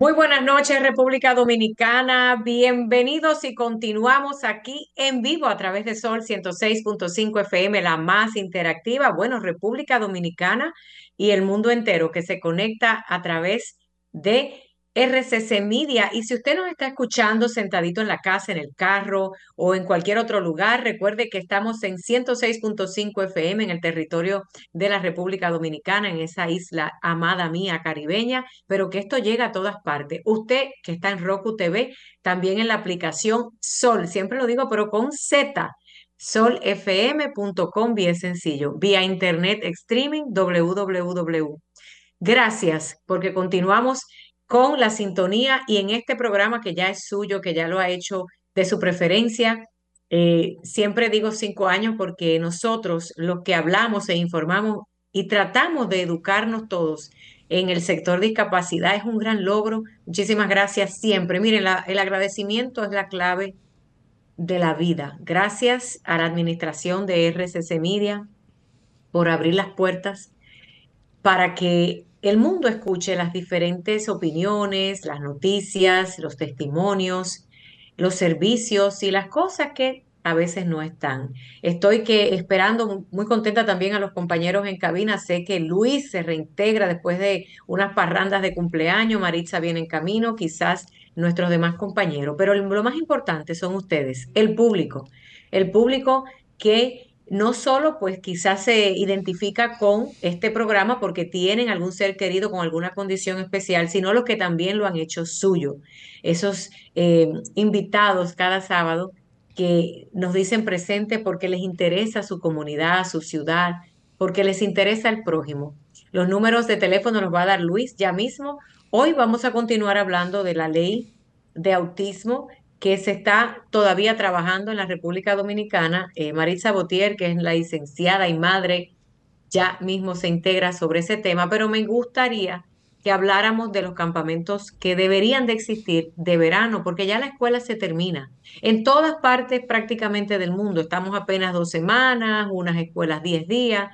Muy buenas noches, República Dominicana. Bienvenidos y continuamos aquí en vivo a través de Sol 106.5 FM, la más interactiva. Bueno, República Dominicana y el mundo entero que se conecta a través de RCC Media. Y si usted nos está escuchando sentadito en la casa, en el carro o en cualquier otro lugar, recuerde que estamos en 106.5 FM en el territorio de la República Dominicana, en esa isla amada mía caribeña, pero que esto llega a todas partes. Usted que está en Roku TV, también en la aplicación Sol, siempre lo digo, pero con Z solfm.com, bien sencillo, vía internet streaming www. Gracias, porque continuamos con la sintonía y en este programa que ya es suyo, que ya lo ha hecho de su preferencia. Eh, siempre digo cinco años porque nosotros los que hablamos e informamos y tratamos de educarnos todos en el sector de discapacidad es un gran logro. Muchísimas gracias siempre. Miren, el agradecimiento es la clave de la vida. Gracias a la administración de RCC Media por abrir las puertas para que el mundo escuche las diferentes opiniones, las noticias, los testimonios, los servicios y las cosas que a veces no están. Estoy que esperando, muy contenta también a los compañeros en cabina. Sé que Luis se reintegra después de unas parrandas de cumpleaños. Maritza viene en camino, quizás nuestros demás compañeros. Pero lo más importante son ustedes, el público. El público que no solo pues quizás se identifica con este programa porque tienen algún ser querido con alguna condición especial, sino los que también lo han hecho suyo. Esos eh, invitados cada sábado que nos dicen presente porque les interesa su comunidad, su ciudad, porque les interesa el prójimo. Los números de teléfono los va a dar Luis ya mismo. Hoy vamos a continuar hablando de la ley de autismo que se está todavía trabajando en la República Dominicana. Eh, Maritza Botier, que es la licenciada y madre, ya mismo se integra sobre ese tema, pero me gustaría que habláramos de los campamentos que deberían de existir de verano, porque ya la escuela se termina. En todas partes prácticamente del mundo, estamos apenas dos semanas, unas escuelas diez días,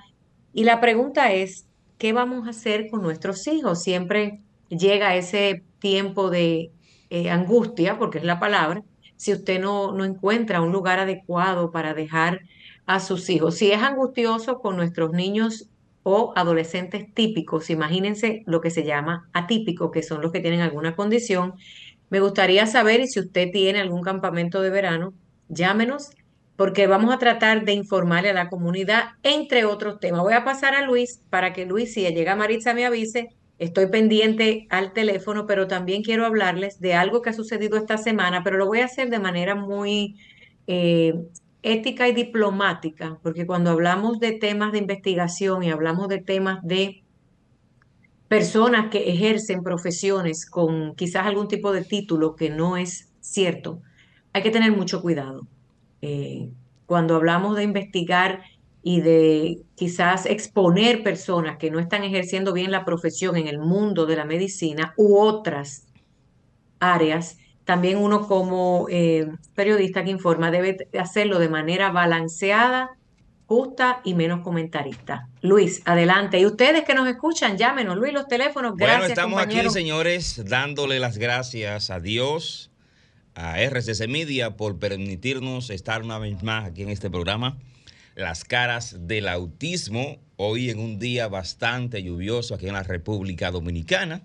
y la pregunta es, ¿qué vamos a hacer con nuestros hijos? Siempre llega ese tiempo de eh, angustia, porque es la palabra, si usted no, no encuentra un lugar adecuado para dejar a sus hijos. Si es angustioso con nuestros niños o adolescentes típicos, imagínense lo que se llama atípico, que son los que tienen alguna condición. Me gustaría saber y si usted tiene algún campamento de verano, llámenos porque vamos a tratar de informarle a la comunidad, entre otros temas. Voy a pasar a Luis para que Luis, si llega Maritza, me avise Estoy pendiente al teléfono, pero también quiero hablarles de algo que ha sucedido esta semana, pero lo voy a hacer de manera muy eh, ética y diplomática, porque cuando hablamos de temas de investigación y hablamos de temas de personas que ejercen profesiones con quizás algún tipo de título que no es cierto, hay que tener mucho cuidado. Eh, cuando hablamos de investigar y de quizás exponer personas que no están ejerciendo bien la profesión en el mundo de la medicina u otras áreas, también uno como eh, periodista que informa debe hacerlo de manera balanceada, justa y menos comentarista. Luis, adelante. Y ustedes que nos escuchan, llámenos. Luis, los teléfonos. Gracias, bueno, estamos aquí, señores, dándole las gracias a Dios, a RCC Media, por permitirnos estar una vez más aquí en este programa las caras del autismo. Hoy en un día bastante lluvioso aquí en la República Dominicana.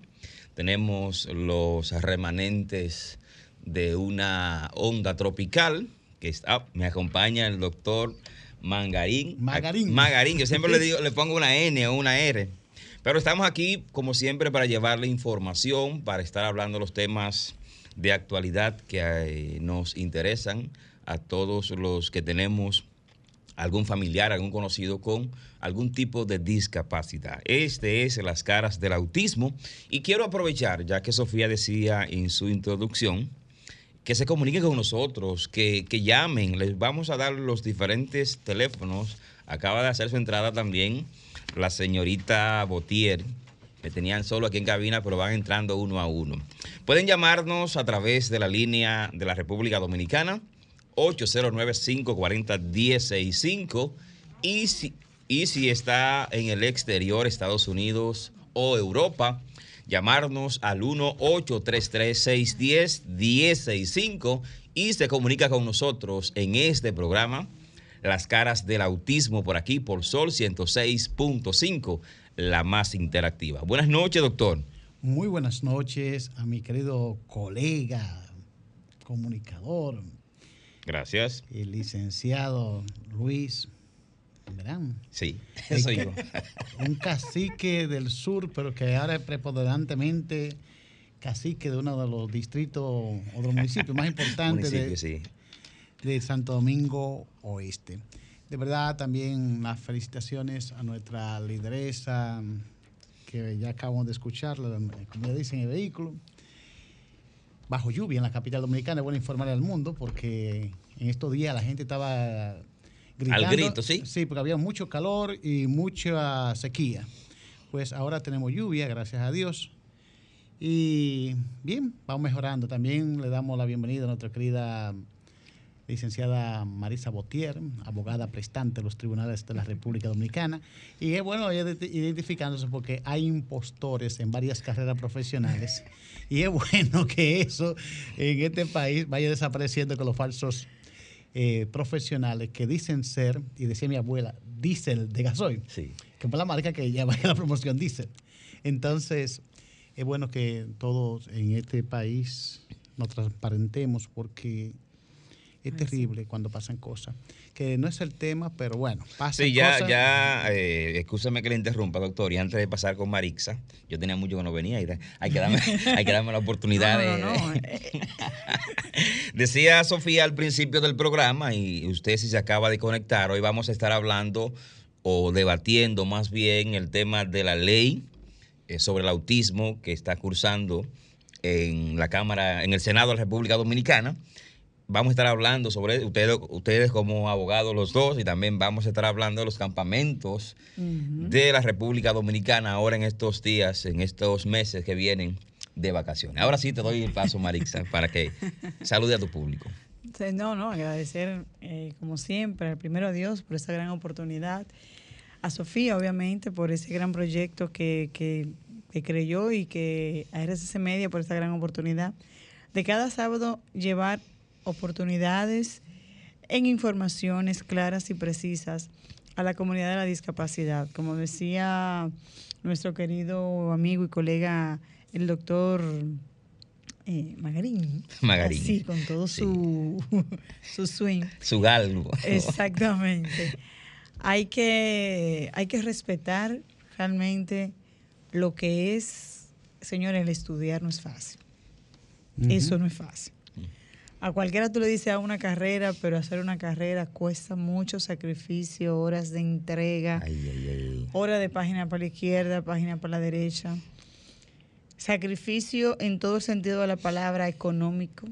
Tenemos los remanentes de una onda tropical que está, me acompaña el doctor Mangarín. Magarín. Magarín, yo siempre le digo, le pongo una N o una R. Pero estamos aquí, como siempre, para llevarle información, para estar hablando los temas de actualidad que eh, nos interesan a todos los que tenemos algún familiar, algún conocido con algún tipo de discapacidad. Este es las caras del autismo y quiero aprovechar, ya que Sofía decía en su introducción que se comuniquen con nosotros, que, que llamen. Les vamos a dar los diferentes teléfonos. Acaba de hacer su entrada también la señorita Botier. Me tenían solo aquí en cabina, pero van entrando uno a uno. Pueden llamarnos a través de la línea de la República Dominicana, 809-540-1065. Y si, y si está en el exterior, Estados Unidos o Europa, llamarnos al 1-833-610-1065 y se comunica con nosotros en este programa, Las caras del autismo, por aquí, por Sol 106.5, la más interactiva. Buenas noches, doctor. Muy buenas noches a mi querido colega, comunicador. Gracias. El licenciado Luis Verán. Sí, eso yo. Un cacique del sur, pero que ahora es preponderantemente cacique de uno de los distritos o de los municipios más importantes de, sí. de Santo Domingo Oeste. De verdad, también las felicitaciones a nuestra lideresa, que ya acabamos de escucharla, como ya dicen, en el vehículo. Bajo lluvia en la capital dominicana, es bueno informar al mundo porque en estos días la gente estaba gritando. Al grito, sí. Sí, porque había mucho calor y mucha sequía. Pues ahora tenemos lluvia, gracias a Dios. Y bien, vamos mejorando. También le damos la bienvenida a nuestra querida licenciada Marisa Botier, abogada prestante de los tribunales de la República Dominicana. Y es bueno identificándose porque hay impostores en varias carreras profesionales. Y es bueno que eso en este país vaya desapareciendo con los falsos eh, profesionales que dicen ser, y decía mi abuela, diésel de gasoil, Sí. que fue la marca que llama la promoción diésel. Entonces, es bueno que todos en este país nos transparentemos porque es terrible cuando pasan cosas. Que no es el tema, pero bueno, pasan Sí, ya, cosas. ya, eh, escúchame que le interrumpa, doctor. Y antes de pasar con Marixa, yo tenía mucho que no venía y hay que darme, hay que darme la oportunidad No, no, de. no, no. Decía Sofía al principio del programa, y usted si se acaba de conectar, hoy vamos a estar hablando o debatiendo más bien el tema de la ley eh, sobre el autismo que está cursando en la Cámara, en el Senado de la República Dominicana. Vamos a estar hablando sobre ustedes, ustedes como abogados los dos y también vamos a estar hablando de los campamentos de la República Dominicana ahora en estos días, en estos meses que vienen de vacaciones. Ahora sí te doy el paso, Marixa, para que salude a tu público. No, no, agradecer eh, como siempre al primero a Dios por esta gran oportunidad, a Sofía obviamente por ese gran proyecto que, que, que creyó y que a RCC Media por esta gran oportunidad de cada sábado llevar oportunidades en informaciones claras y precisas a la comunidad de la discapacidad. Como decía nuestro querido amigo y colega, el doctor eh, Magarín. Magarín. Así, con todo Sí. su, su swing. Su galgo. Exactamente. Hay que, hay que respetar realmente lo que es, señores, el estudiar no es fácil. Eso no es fácil. A cualquiera tú le dices a una carrera, pero hacer una carrera cuesta mucho sacrificio, horas de entrega, Ay, ay, ay. hora de página para la izquierda, página para la derecha. Sacrificio en todo el sentido de la palabra económico.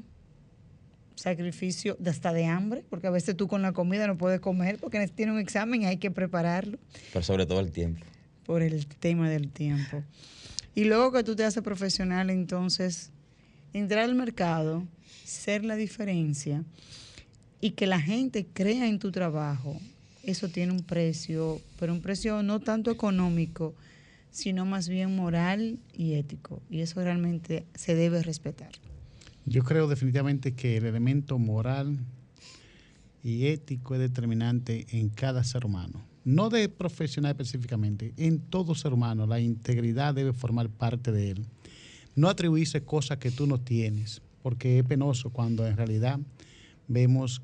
Sacrificio de hasta de hambre, porque a veces tú con la comida no puedes comer porque tiene un examen y hay que prepararlo Pero sobre todo el tiempo. por el tema del tiempo. Y luego que tú te haces profesional, entonces, entrar al mercado, ser la diferencia y que la gente crea en tu trabajo, eso tiene un precio, pero un precio no tanto económico, sino más bien moral y ético. Y eso realmente se debe respetar. Yo creo definitivamente que el elemento moral y ético es determinante en cada ser humano. No de profesional específicamente, en todo ser humano la integridad debe formar parte de él. No atribuirse cosas que tú no tienes, porque es penoso cuando en realidad vemos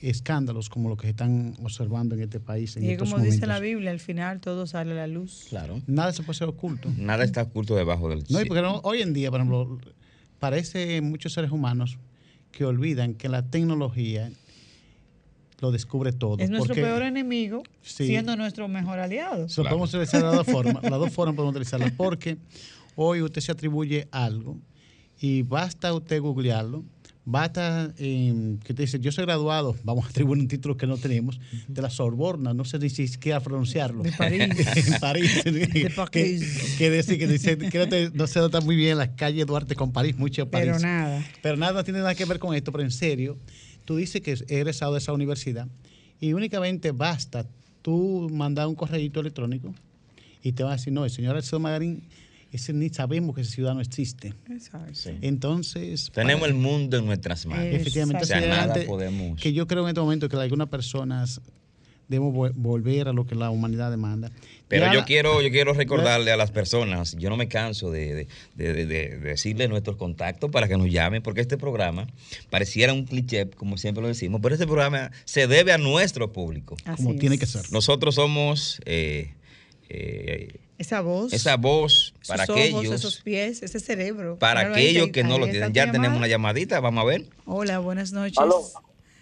escándalos como los que se están observando en este país en Y estos como dice la. Biblia, al final todo sale a la luz. Claro. Nada se puede ser oculto. Nada está oculto debajo del No, y porque no- hoy en día, por ejemplo, parece muchos seres humanos que olvidan que la tecnología lo descubre todo. Es nuestro porque peor enemigo, Sí. siendo nuestro mejor aliado. podemos utilizar de las dos formas. Las dos formas podemos utilizarla porque hoy usted se atribuye algo y basta usted googlearlo, basta eh, que te dice, yo soy graduado, vamos a atribuir un título que no tenemos, de la Sorbona, no sé ni siquiera pronunciarlo. De París. en París. De que, París. que decir, que dice, que no, se nota muy bien las calles Duarte con París, mucho París. Pero nada. Pero nada no tiene nada que ver con esto, pero en serio, tú dices que eres egresado de esa universidad y únicamente basta tú mandar un correo electrónico y te van a decir, no, el señor Alcedo Magarín, ese ni sabemos que ese ciudadano existe. Exacto. Sí. Entonces, Tenemos para- el mundo en nuestras manos. Efectivamente, O sea, nada podemos. que yo creo en este momento que algunas personas debemos vol- volver a lo que la humanidad demanda. Pero Ya yo quiero, yo quiero recordarle a las personas, yo no me canso de, de- de- de- de decirle nuestros contactos para que nos llamen, porque este programa pareciera un cliché, como siempre lo decimos, pero este programa se debe a nuestro público. Así como tiene que ser. Nosotros somos eh, eh, Esa voz. esa voz esos para ojos, aquellos, esos pies, ese cerebro. para aquellos ahí- que no lo tienen. Ya tenemos llamada. una llamadita, vamos a ver. Hola, buenas noches. Aló,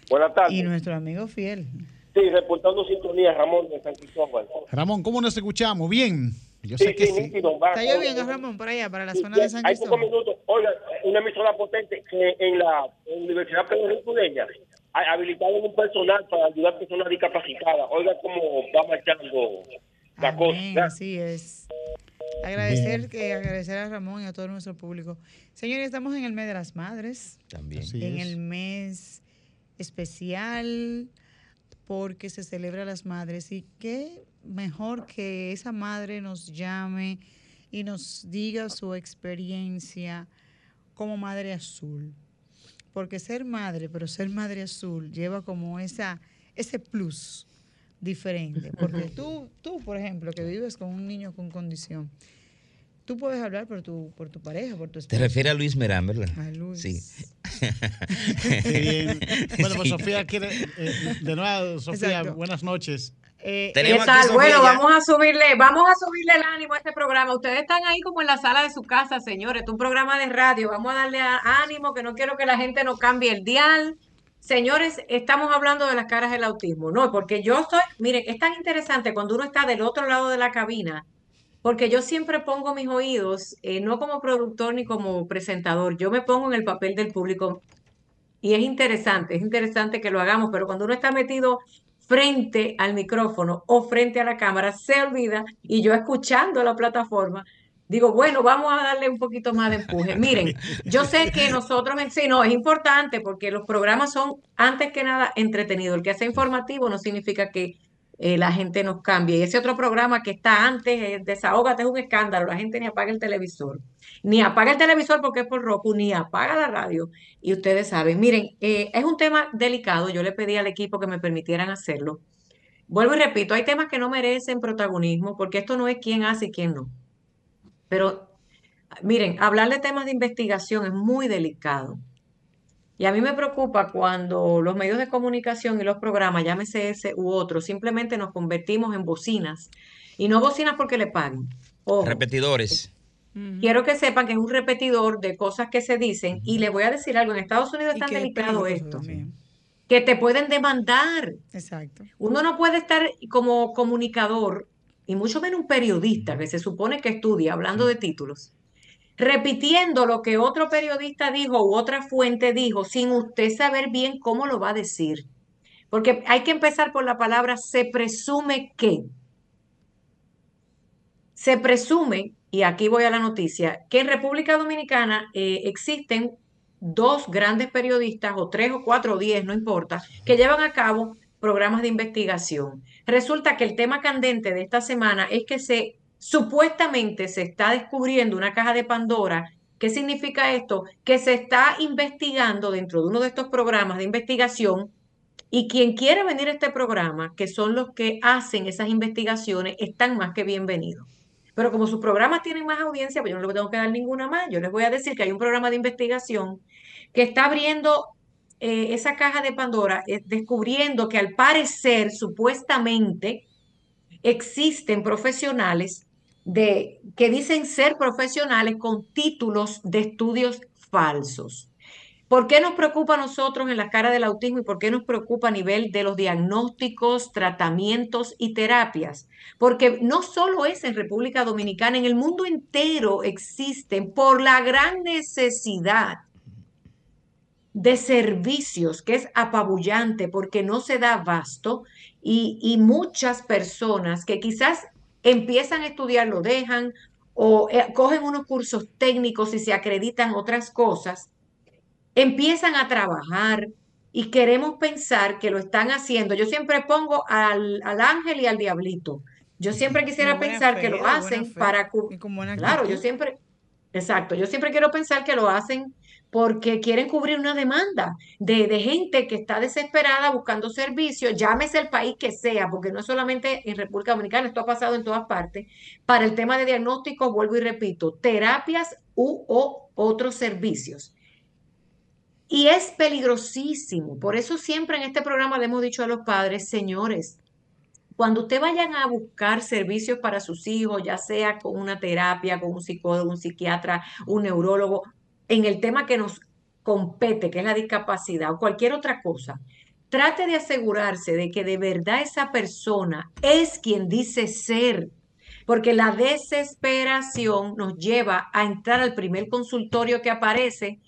buenas tardes. Y nuestro amigo fiel. Sí, reportando sintonía, Ramón de San Cristóbal. Ramón, ¿cómo nos escuchamos? Bien. Yo Sí, sé que sí, sí. nítido, va. Está lloviendo, Ramón, por allá, para la Sí, zona de San Hay pocos Cristóbal. minutos. Oiga, una emisora potente que en la Universidad Pedro Rico de ella ha habilitado un personal para ayudar a personas discapacitadas. Oiga cómo va marchando la Amén, cosa. así es. Agradecer, que, agradecer a Ramón y a todo nuestro público. Señores, estamos en el mes de las madres, También. Así en es. el mes especial porque se celebra las madres y qué mejor que esa madre nos llame y nos diga su experiencia como madre azul. Porque ser madre, pero ser madre azul lleva como esa ese plus diferente. Porque tú, tú, por ejemplo, que vives con un niño con condición, tú puedes hablar por tu, por tu pareja, por tu Te esposa. refieres a Luis Merán, ¿verdad? A Luis. Sí. Qué bien. Bueno, pues Sofía quiere, eh, de nuevo, Sofía, Exacto. buenas noches. Eh, Tenemos ¿Qué tal? Bueno, vamos a subirle, vamos a subirle el ánimo a este programa. Ustedes están ahí como en la sala de su casa, señores. Es un programa de radio. Vamos a darle ánimo, que no quiero que la gente no cambie el dial. Señores, estamos hablando de las caras del autismo. No, porque yo estoy, miren, es tan interesante cuando uno está del otro lado de la cabina, porque yo siempre pongo mis oídos, eh, no como productor ni como presentador, yo me pongo en el papel del público y es interesante, es interesante que lo hagamos, pero cuando uno está metido frente al micrófono o frente a la cámara, se olvida y yo escuchando la plataforma, digo, bueno, vamos a darle un poquito más de empuje. Miren, yo sé que nosotros, sí, no, es importante porque los programas son, antes que nada, entretenidos. El que sea informativo no significa que eh, la gente nos cambie. Y ese otro programa que está antes, eh, Desahógate, es un escándalo. La gente ni apaga el televisor. Ni apaga el televisor porque es por Roku, ni apaga la radio. Y ustedes saben, miren, eh, es un tema delicado. Yo le pedí al equipo que me permitieran hacerlo. Vuelvo y repito, hay temas que no merecen protagonismo porque esto no es quién hace y quién no. Pero miren, hablar de temas de investigación es muy delicado. Y a mí me preocupa cuando los medios de comunicación y los programas, llámese ese u otro, simplemente nos convertimos en bocinas. Y no bocinas porque le paguen. Ojo, Repetidores. quiero que sepan que es un repetidor de cosas que se dicen. Y les voy a decir algo, en Estados Unidos es tan delicado esto, también. que te pueden demandar. Exacto. Uno no puede estar como comunicador, y mucho menos un periodista que se supone que estudia, hablando de títulos, repitiendo lo que otro periodista dijo u otra fuente dijo sin usted saber bien cómo lo va a decir. Porque hay que empezar por la palabra se presume que. Se presume, y aquí voy a la noticia, que en República Dominicana eh, existen dos grandes periodistas, o tres o cuatro o diez, no importa, que llevan a cabo programas de investigación. Resulta que el tema candente de esta semana es que se supuestamente se está descubriendo una caja de Pandora. ¿Qué significa esto? Que se está investigando dentro de uno de estos programas de investigación y quien quiere venir a este programa, que son los que hacen esas investigaciones, están más que bienvenidos. Pero como sus programas tienen más audiencia, pues yo no les tengo que dar ninguna más. Yo les voy a decir que hay un programa de investigación que está abriendo eh, esa caja de Pandora, eh, descubriendo que al parecer, supuestamente, existen profesionales de, que dicen ser profesionales con títulos de estudios falsos. ¿Por qué nos preocupa a nosotros en la cara del autismo y por qué nos preocupa a nivel de los diagnósticos, tratamientos y terapias? Porque no solo es en República Dominicana, en el mundo entero existen por la gran necesidad de servicios que es apabullante porque no se da abasto y, y muchas personas que quizás empiezan a estudiar lo dejan o eh, cogen unos cursos técnicos y se acreditan otras cosas, empiezan a trabajar y queremos pensar que lo están haciendo. Yo siempre pongo al, al ángel y al diablito. Yo siempre quisiera pensar que lo hacen para... Claro, yo siempre... Exacto, yo siempre quiero pensar que lo hacen porque quieren cubrir una demanda de, gente que está desesperada buscando servicios, llámese el país que sea, porque no es solamente en República Dominicana, esto ha pasado en todas partes, para el tema de diagnóstico, vuelvo y repito, terapias u otros servicios. Y es peligrosísimo, por eso siempre en este programa le hemos dicho a los padres, señores, cuando usted vayan a buscar servicios para sus hijos, ya sea con una terapia, con un psicólogo, un psiquiatra, un neurólogo, en el tema que nos compete, que es la discapacidad o cualquier otra cosa, trate de asegurarse de que de verdad esa persona es quien dice ser, porque la desesperación nos lleva a entrar al primer consultorio que aparece,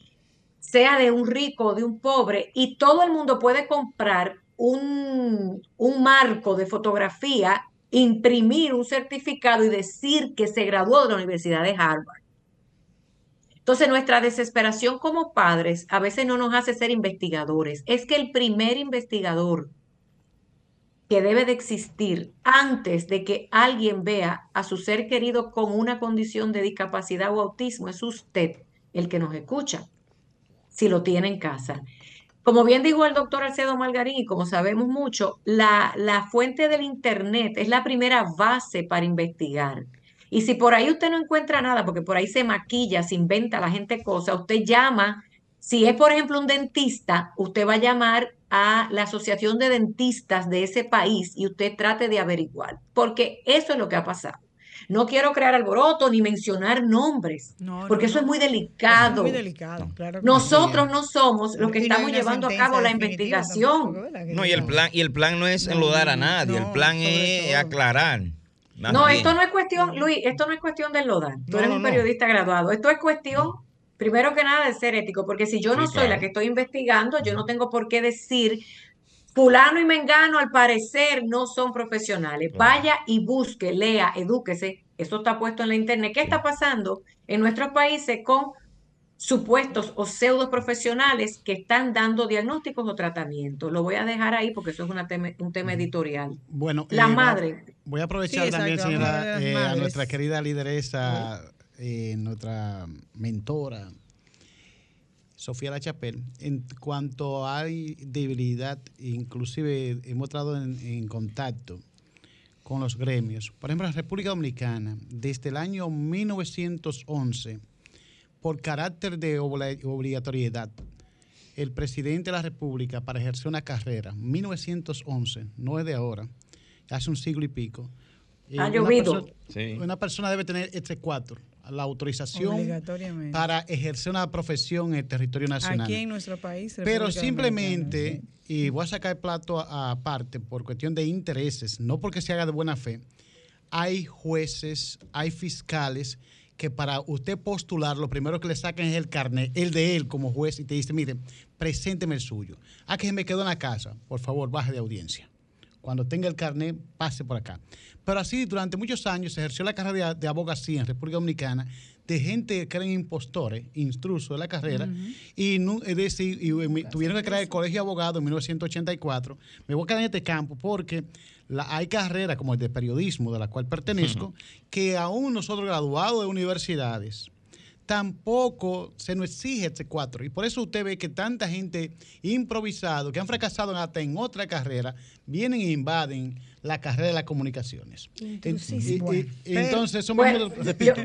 sea de un rico o de un pobre, y todo el mundo puede comprar un, un marco de fotografía, imprimir un certificado y decir que se graduó de la Universidad de Harvard. Entonces, nuestra desesperación como padres a veces no nos hace ser investigadores. Es que el primer investigador que debe de existir antes de que alguien vea a su ser querido con una condición de discapacidad o autismo es usted, el que nos escucha, si lo tiene en casa. Como bien dijo el doctor Alcedo Margarín, y como sabemos mucho, la, la fuente del Internet es la primera base para investigar. Y si por ahí usted no encuentra nada, porque por ahí se maquilla, se inventa la gente cosas, usted llama, si es por ejemplo un dentista, usted va a llamar a la asociación de dentistas de ese país y usted trate de averiguar, porque eso es lo que ha pasado. No quiero crear alboroto ni mencionar nombres, porque eso es muy delicado. Es muy delicado, claro. Nosotros no somos los que estamos llevando a cabo la investigación. no, y el plan y el plan no es enlodar a nadie, el plan es aclarar no, esto no es cuestión, Luis, esto no es cuestión del lodar. Tú eres un periodista graduado. Esto es cuestión, primero que nada, de ser ético, porque si yo no soy la que estoy investigando, yo no tengo por qué decir fulano y mengano al parecer no son profesionales. Vaya y busque, lea, edúquese. Esto está puesto en la internet. ¿Qué está pasando en nuestros países con supuestos o pseudo profesionales que están dando diagnósticos o tratamientos. Lo voy a dejar ahí porque eso es una un tema editorial. Bueno, la eh, madre. Voy a aprovechar también, señora, eh, a nuestra querida lideresa, eh, nuestra mentora, Sofía Lachapel, en cuanto hay debilidad, inclusive hemos estado en, en contacto con los gremios. Por ejemplo, en la República Dominicana, desde el año 1911, por carácter de obligatoriedad, el presidente de la República para ejercer una carrera, 1911, no es de ahora, hace un siglo y pico. Ha una llovido. Persona, Una persona debe tener este cuatro, la autorización para ejercer una profesión en el territorio nacional. Aquí en nuestro país. Pero simplemente, y voy a sacar el plato aparte por cuestión de intereses, no porque se haga de buena fe, hay jueces, hay fiscales que para usted postular, lo primero que le saquen es el carnet, el de él como juez, y te dice, mire, presénteme el suyo. Ah, que me quedó en la casa, por favor, baje de audiencia. Cuando tenga el carnet, pase por acá. Pero así, durante muchos años ejerció la carrera de, abogacía en República Dominicana de gente que eran impostores, instrusos de la carrera, y, no, es decir, y, tuvieron que crear el Colegio de Abogados en 1984. Me voy a quedar en este campo porque hay carreras como el de periodismo, de la cual pertenezco, que aún nosotros graduados de universidades, tampoco se nos exige este cuatro. Y por eso usted ve que tanta gente improvisado, que han fracasado hasta en otra carrera, vienen e invaden la carrera de las comunicaciones. entonces, somos, repito,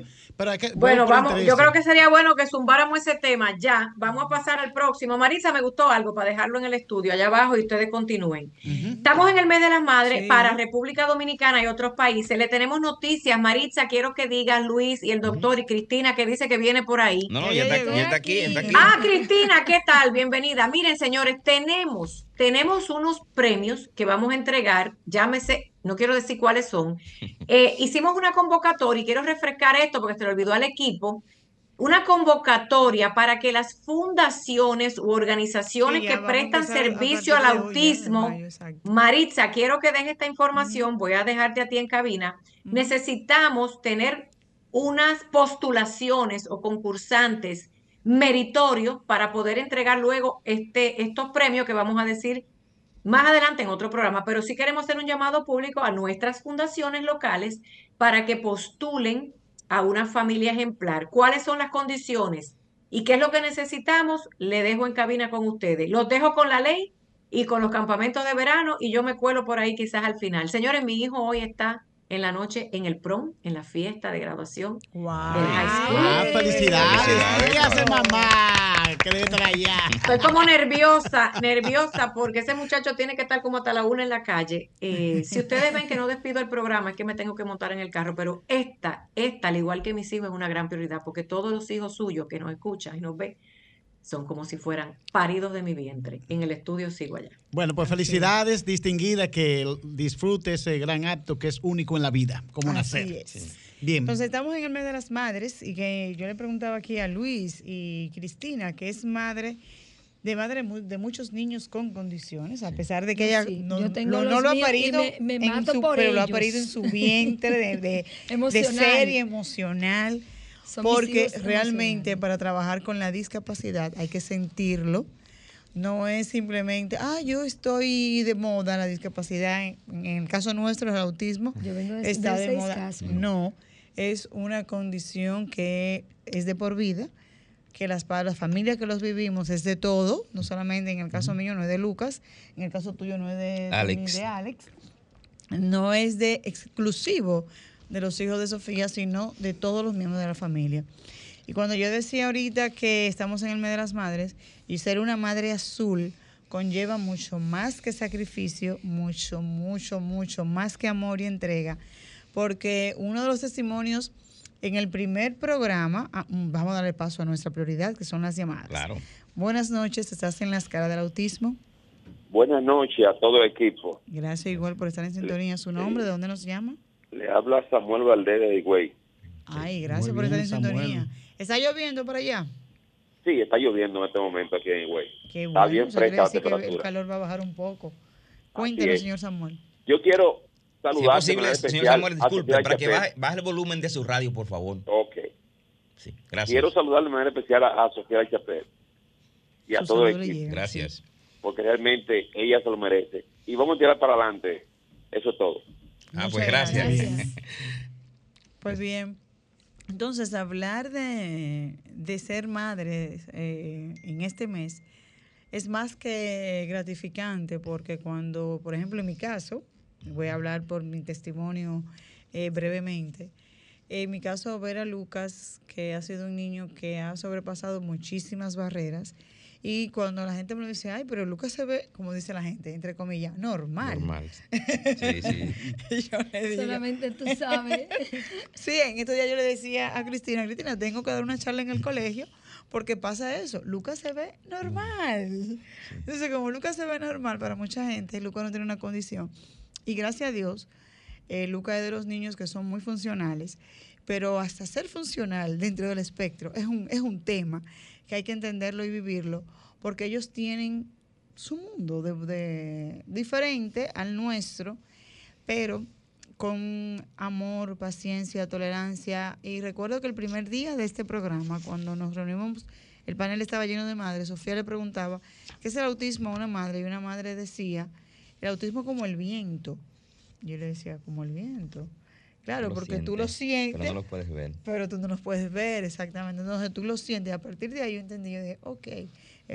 bueno, vamos, yo creo que sería bueno que zumbáramos ese tema ya. Vamos a pasar al próximo. Marisa, me gustó algo para dejarlo en el estudio allá abajo y ustedes continúen. Estamos en el mes de las madres para República Dominicana y otros países. Le tenemos noticias. Marisa, quiero que digas Luis y el doctor y Cristina que dice que viene por ahí. No, ya está, ya está aquí, está aquí. Ah, Cristina, ¿qué tal? Bienvenida. Miren, señores, tenemos tenemos unos premios que vamos a entregar, llámese, no quiero decir cuáles son. Eh, hicimos una convocatoria y quiero refrescar esto porque se lo olvidó al equipo. una convocatoria para que las fundaciones u organizaciones Sí, que prestan servicio al autismo, mayo. Maritza, quiero que den esta información, voy a dejarte a ti en cabina. Necesitamos tener unas postulaciones o concursantes meritorios para poder entregar luego este, estos premios que vamos a decir más adelante en otro programa, pero sí queremos hacer un llamado público a nuestras fundaciones locales para que postulen a una familia ejemplar. ¿Cuáles son las condiciones? ¿Y qué es lo que necesitamos? Le dejo en cabina con ustedes. Los dejo con la ley y con los campamentos de verano y yo me cuelo por ahí quizás al final. Señores, mi hijo hoy está en la noche en el prom, en la fiesta de graduación. Wow. Del high school. Ah, felicidades. ¿Qué hace mamá? Debe estar allá. Estoy como nerviosa, nerviosa, porque ese muchacho tiene que estar como hasta la una en la calle. Eh, si ustedes ven que no despido el programa, es que me tengo que montar en el carro, pero esta, esta, al igual que mis hijos, es una gran prioridad, porque todos los hijos suyos que nos escuchan y nos ven, son como si fueran paridos de mi vientre. En el estudio sigo allá. Bueno, pues felicidades, distinguida, que disfrute ese gran acto que es único en la vida, como Así nacer. es. Bien. Entonces estamos en el mes de las madres y que yo le preguntaba aquí a Luis y Cristina, que es madre de madre de muchos niños con condiciones, a pesar de que ella Sí, no, lo, no lo ha parido, me- me en mato su- por pero lo ha parido en su vientre de, de, de Emocional. ser y emocional, Son porque realmente para trabajar con la discapacidad hay que sentirlo. No es simplemente, ah, yo estoy de moda la discapacidad. En, en el caso nuestro, el autismo, Yo vengo de, está de moda. casos. No, es una condición que es de por vida, que las, pa- las familias que los vivimos es de todo, no solamente en el caso mío, no es de Lucas, en el caso tuyo no es de Alex. de Alex, no es de exclusivo de los hijos de Sofía, sino de todos los miembros de la familia. Y cuando yo decía ahorita que estamos en el mes de las madres, y ser una madre azul conlleva mucho más que sacrificio, mucho, mucho, mucho más que amor y entrega, porque uno de los testimonios en el primer programa, ah, mm, vamos a darle paso a nuestra prioridad, que son las llamadas. Claro. Buenas noches, estás en las caras del autismo. Buenas noches a todo el equipo. Gracias igual por estar en sintonía. ¿Su nombre? ¿De dónde nos llama? Le habla Samuel Valdés de Higüey. Ay, gracias por estar bien, en Samuel. sintonía. ¿Está lloviendo por allá? Sí, está lloviendo en este momento aquí en Higüey. Qué Está bueno. bien eso quiere fresca la que el temperatura. calor va a bajar un poco. Cuéntenos, señor Samuel. Yo quiero Si es saludar posible, señor Samuel, disculpe, para que baje, baje el volumen de su radio, por favor. Ok. Sí, gracias. Quiero saludar de manera especial a, a Sofía Chapel y a Su todo el equipo, llega, Gracias. porque realmente ella se lo merece. Y vamos a tirar para adelante. Eso es todo. Ah, Muchas pues gracias. Gracias. Pues bien, entonces hablar de, de ser madre eh, en este mes es más que gratificante porque cuando, por ejemplo, en mi caso, voy a hablar por mi testimonio eh, brevemente, en mi caso ver a Lucas, que ha sido un niño que ha sobrepasado muchísimas barreras, y cuando la gente me lo dice, ay, pero Lucas se ve, como dice la gente, entre comillas, normal. Normal. Sí, sí. Y yo le digo, Solamente tú sabes. Sí, en estos días yo le decía a Cristina, Cristina, tengo que dar una charla en el colegio porque pasa eso. Lucas se ve normal. Entonces, como Lucas se ve normal para mucha gente, Lucas no tiene una condición. Y gracias a Dios, eh, Lucas es de los niños que son muy funcionales, pero hasta ser funcional dentro del espectro es un, es un tema que hay que entenderlo y vivirlo, porque ellos tienen su mundo diferente al nuestro, pero con amor, paciencia, tolerancia. Y recuerdo que el primer día de este programa, cuando nos reunimos, el panel estaba lleno de madres. Sofía le preguntaba, ¿qué es el autismo a una madre? Y una madre decía, el autismo como el viento. Yo le decía, como el viento. Claro, Lo porque tú lo sientes, sientes, Pero no lo puedes ver. pero tú no los puedes ver exactamente. Entonces tú lo sientes. A partir de ahí yo entendí, yo dije, ok, es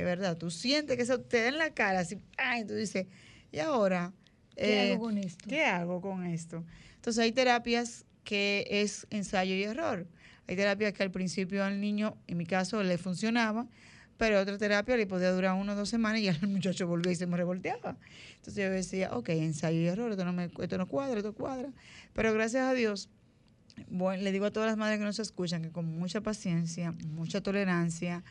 verdad, tú sientes que eso te da en la cara, así, ay, tú dices, y ahora, ¿Qué Eh, hago con esto? ¿qué hago con esto? Entonces hay terapias que es ensayo y error. Hay terapias que al principio al niño, en mi caso, le funcionaba, pero otra terapia le podía durar una o dos semanas y ya el muchacho volvía y se me revolteaba. Entonces yo decía, ok, ensayo y error, esto no, me, esto no cuadra, esto cuadra. Pero gracias a Dios, bueno, le digo a todas las madres que nos escuchan que con mucha paciencia, mucha tolerancia,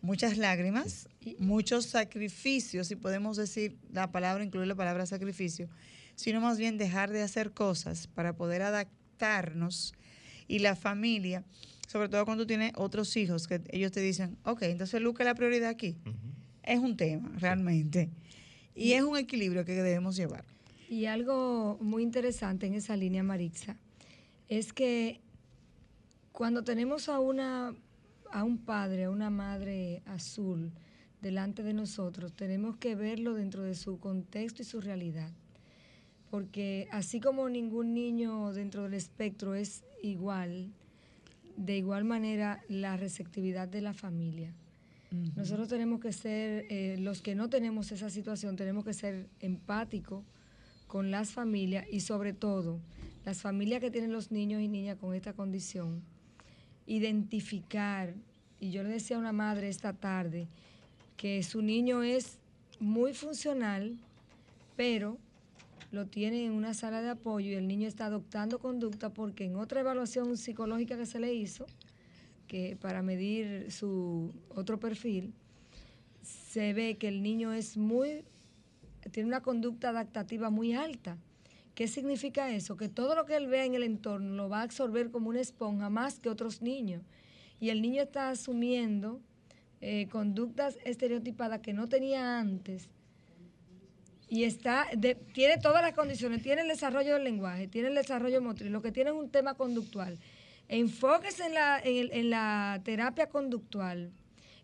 muchas lágrimas, muchos sacrificios, si podemos decir la palabra, incluir la palabra sacrificio, sino más bien dejar de hacer cosas para poder adaptarnos y la familia sobre todo cuando tú tienes otros hijos, que ellos te dicen, ok, entonces Luca es la prioridad aquí. Es un tema, realmente. Y es un equilibrio que debemos llevar. Y algo muy interesante en esa línea, Marixa, es que cuando tenemos a una a un padre, a una madre azul delante de nosotros, tenemos que verlo dentro de su contexto y su realidad. Porque así como ningún niño dentro del espectro es igual, de igual manera la receptividad de la familia. Nosotros tenemos que ser, eh, los que no tenemos esa situación, tenemos que ser empáticos con las familias y sobre todo las familias que tienen los niños y niñas con esta condición, identificar, y yo le decía a una madre esta tarde, que su niño es muy funcional, pero lo tiene en una sala de apoyo y el niño está adoptando conducta porque en otra evaluación psicológica que se le hizo, que para medir su otro perfil, se ve que el niño es muy, tiene una conducta adaptativa muy alta. ¿Qué significa eso? Que todo lo que él vea en el entorno lo va a absorber como una esponja más que otros niños. Y el niño está asumiendo eh, conductas estereotipadas que no tenía antes y está de- tiene todas las condiciones, tiene el desarrollo del lenguaje, tiene el desarrollo motriz, lo que tiene es un tema conductual. Enfóquese en la, en, el- en la terapia conductual,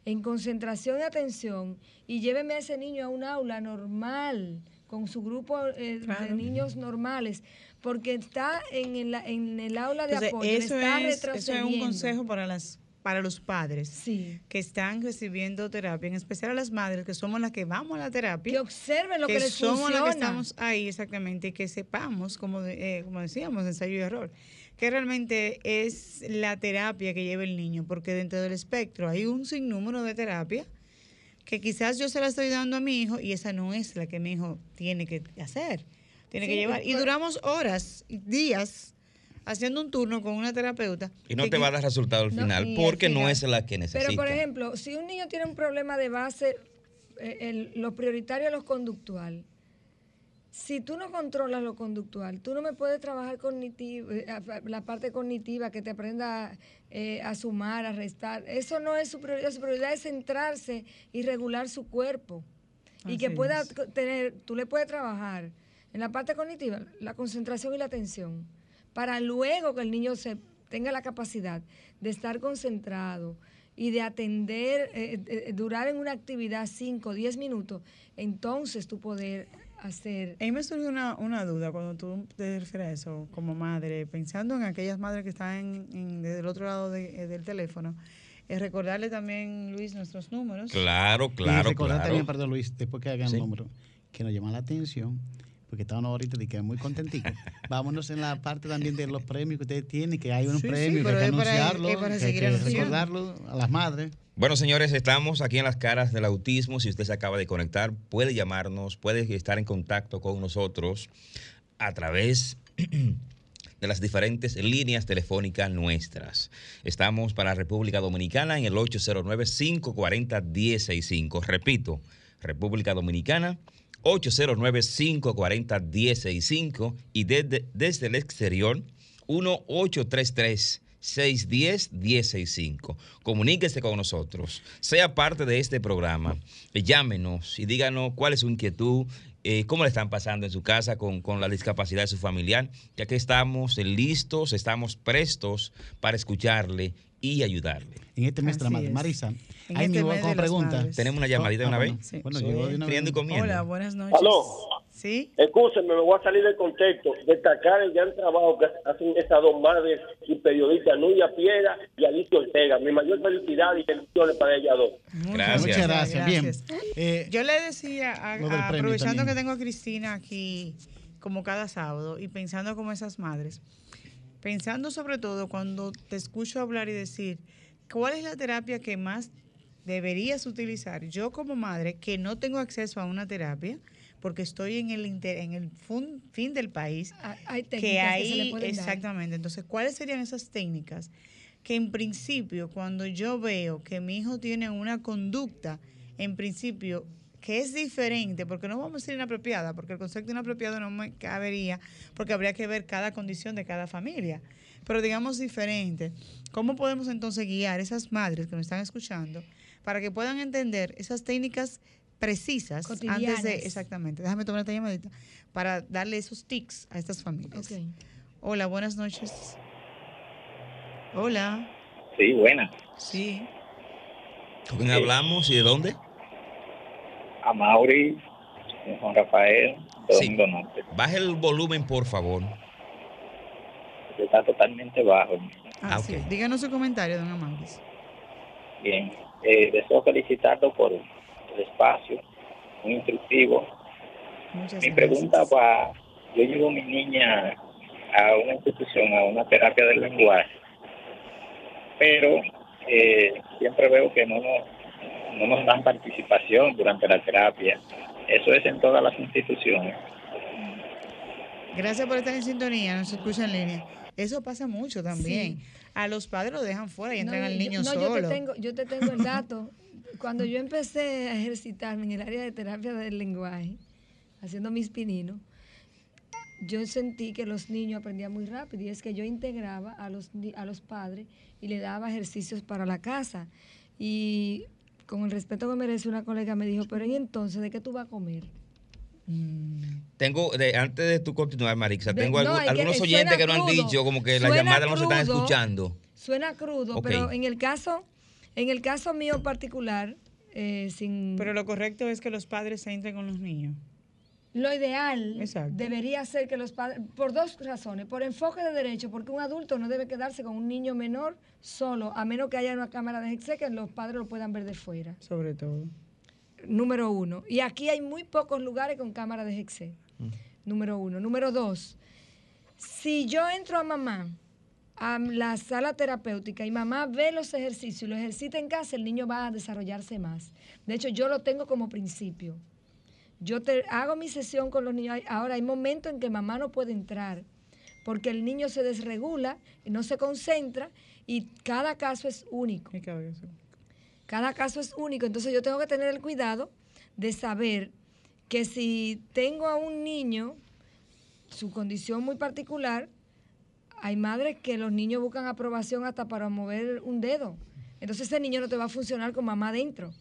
en concentración y atención, y lléveme a ese niño a un aula normal, con su grupo eh, de niños normales, porque está en el, en el aula de Entonces, apoyo, eso, está es, eso es un consejo para las para los padres Sí. que están recibiendo terapia, en especial a las madres que somos las que vamos a la terapia. Que observen lo que, les somos las que estamos ahí exactamente y que sepamos, como, eh, como decíamos, ensayo y error, que realmente es la terapia que lleva el niño, porque dentro del espectro hay un sinnúmero de terapia que quizás yo se la estoy dando a mi hijo y esa no es la que mi hijo tiene que hacer, tiene que llevar. Y pues- duramos horas, días, haciendo un turno con una terapeuta. Y no que te va a dar resultado al No, final al porque no es la que necesita. Pero, por ejemplo, si un niño tiene un problema de base, eh, el- lo prioritario es lo conductual. Si tú no controlas lo conductual, tú no me puedes trabajar cognitivo, eh, la parte cognitiva, que te aprenda eh, a sumar, a restar. Eso no es su prioridad. Su prioridad es centrarse y regular su cuerpo. y que pueda es. tener, tú le puedes trabajar en la parte cognitiva, la concentración y la atención, para luego que el niño se tenga la capacidad de estar concentrado y de atender, eh, eh, durar en una actividad 5 o 10 minutos, entonces tú poder hacer... A mí me surgió una, una duda cuando tú te refieres a eso como madre, pensando en aquellas madres que están en, en- desde el otro lado de- eh, del teléfono. Es recordarle también, Luis, nuestros números. Claro, y claro, recordar claro. también, perdón Luis, después que hagan Sí. el número, que nos llama la atención, porque estaban ahorita y que muy contenticos. Vámonos en la parte también de los premios que ustedes tienen, que hay un Sí, sí, premio, que pero hay que para- anunciarlo, para que hay seguir que anunciando. recordarlo a las madres. Bueno, señores, estamos aquí en las caras del autismo. Si usted se acaba de conectar, puede llamarnos, puede estar en contacto con nosotros a través de las diferentes líneas telefónicas nuestras. Estamos para República Dominicana en el 809-540-165. Repito, República Dominicana 809-540-165 y desde, desde el exterior 1-833. 610-165. Comuníquese con nosotros. Sea parte de este programa. Eh, Llámenos y díganos cuál es su inquietud, eh, cómo le están pasando en su casa con, con la discapacidad de su familiar, ya que estamos listos, estamos prestos para escucharle y ayudarle. En este mes de la madre. Marisa, En ahí este me voy mes con de las pregunta. madres. Tenemos una llamadita de Ah, una bueno. vez. Sí. Bueno, Soy llegó de una friendo y comiendo. Hola, buenas noches. Aló. ¿Sí? Escúchenme, me voy a salir del contexto. Destacar el gran trabajo que hacen estas dos madres y periodistas, Nuria Piedra y Alicia Ortega. Mi mayor felicidad y bendiciones para ellas dos. Muchas Gracias. Muchas gracias. Bien. Eh, Yo le decía, a- aprovechando también. que tengo a Cristina aquí como cada sábado y pensando como esas madres, pensando sobre todo cuando te escucho hablar y decir, ¿cuál es la terapia que más deberías utilizar? Yo como madre que no tengo acceso a una terapia porque estoy en el inter- en el fun- fin del país, Hay- Hay técnicas que ahí se le pueden dar. exactamente entonces cuáles serían esas técnicas que en principio cuando yo veo que mi hijo tiene una conducta en principio que es diferente, porque no vamos a decir inapropiada, porque el concepto inapropiado no me cabería, porque habría que ver cada condición de cada familia. Pero digamos diferente, ¿cómo podemos entonces guiar esas madres que nos están escuchando para que puedan entender esas técnicas precisas antes de, exactamente, déjame tomar esta llamadita, para darle esos tics a estas familias. Ok. Hola, buenas noches. Hola, Sí, buena. sí. ¿Con quién hablamos y de dónde? A Mauri, eh, Juan Rafael, de Sí. Baje el volumen, por favor. Está totalmente bajo. Ah, Ah, sí. Díganos su comentario, don Amauris. Bien. Eh, deseo felicitarlo por el espacio, muy instructivo. Muchas Mi gracias. pregunta va, yo llevo a mi niña a una institución, a una terapia del lenguaje, pero eh, siempre veo que no nos, no nos dan participación durante la terapia. Eso es en todas las instituciones. Gracias por estar en sintonía, nos escucha en línea. Eso pasa mucho también. A los padres lo dejan fuera y entran No, al yo- niño no, solo. Yo te, tengo, yo te tengo el dato. Cuando yo empecé a ejercitarme en el área de terapia del lenguaje, haciendo mis pininos, yo sentí que los niños aprendían muy rápido y es que yo integraba a los, ni- a los padres y le daba ejercicios para la casa. Y con el respeto que merece, una colega me dijo, pero ¿y entonces de qué tú vas a comer? Tengo, de- antes de tú continuar, Marixa, tengo no, que algunos oyentes que no han dicho, como que las Suena llamadas no se están escuchando. Suena crudo, Ok. pero en el caso, en el caso mío particular, eh, sin Pero lo correcto es que los padres se entren con los niños. Lo ideal Exacto. debería ser que los padres, por dos razones, por enfoque de derecho, porque un adulto no debe quedarse con un niño menor solo, a menos que haya una cámara de exe que los padres lo puedan ver de fuera. Sobre todo. Número uno. Y aquí hay muy pocos lugares con cámara de exe. Número uno. Número dos. Si yo entro a mamá a la sala terapéutica y mamá ve los ejercicios y los ejercita en casa, el niño va a desarrollarse más. De hecho, yo lo tengo como principio. Yo te, hago mi sesión con los niños. Ahora hay momentos en que mamá no puede entrar porque el niño se desregula, y no se concentra y cada caso es único. Cada caso es único, entonces yo tengo que tener el cuidado de saber que si tengo a un niño, su condición muy particular, hay madres que los niños buscan aprobación hasta para mover un dedo. Entonces ese niño no te va a funcionar con mamá dentro.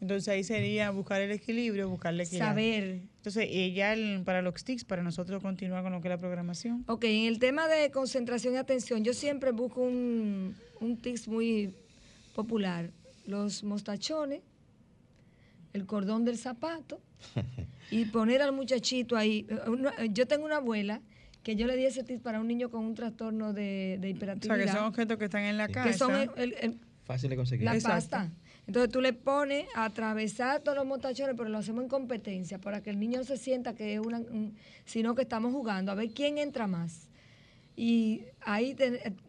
Entonces ahí sería buscar el equilibrio, buscarle equidad. Saber. Entonces, y ya el- para los tics, para nosotros continuar con lo que es la programación. Ok, en el tema de concentración y atención, yo siempre busco un, un tics muy popular. Los mostachones, el cordón del zapato y poner al muchachito ahí. Eh, eh, Yo tengo una abuela que yo le di ese tip para un niño con un trastorno de, de O sea, hiperactividad. que son objetos que están en la casa. que son el- el- el- Fácil de conseguir. la Exacto. pasta. Entonces tú le pones a atravesar todos los mostachones, pero lo hacemos en competencia para que el niño no se sienta que es una, un- sino que estamos jugando a ver quién entra más. Y ahí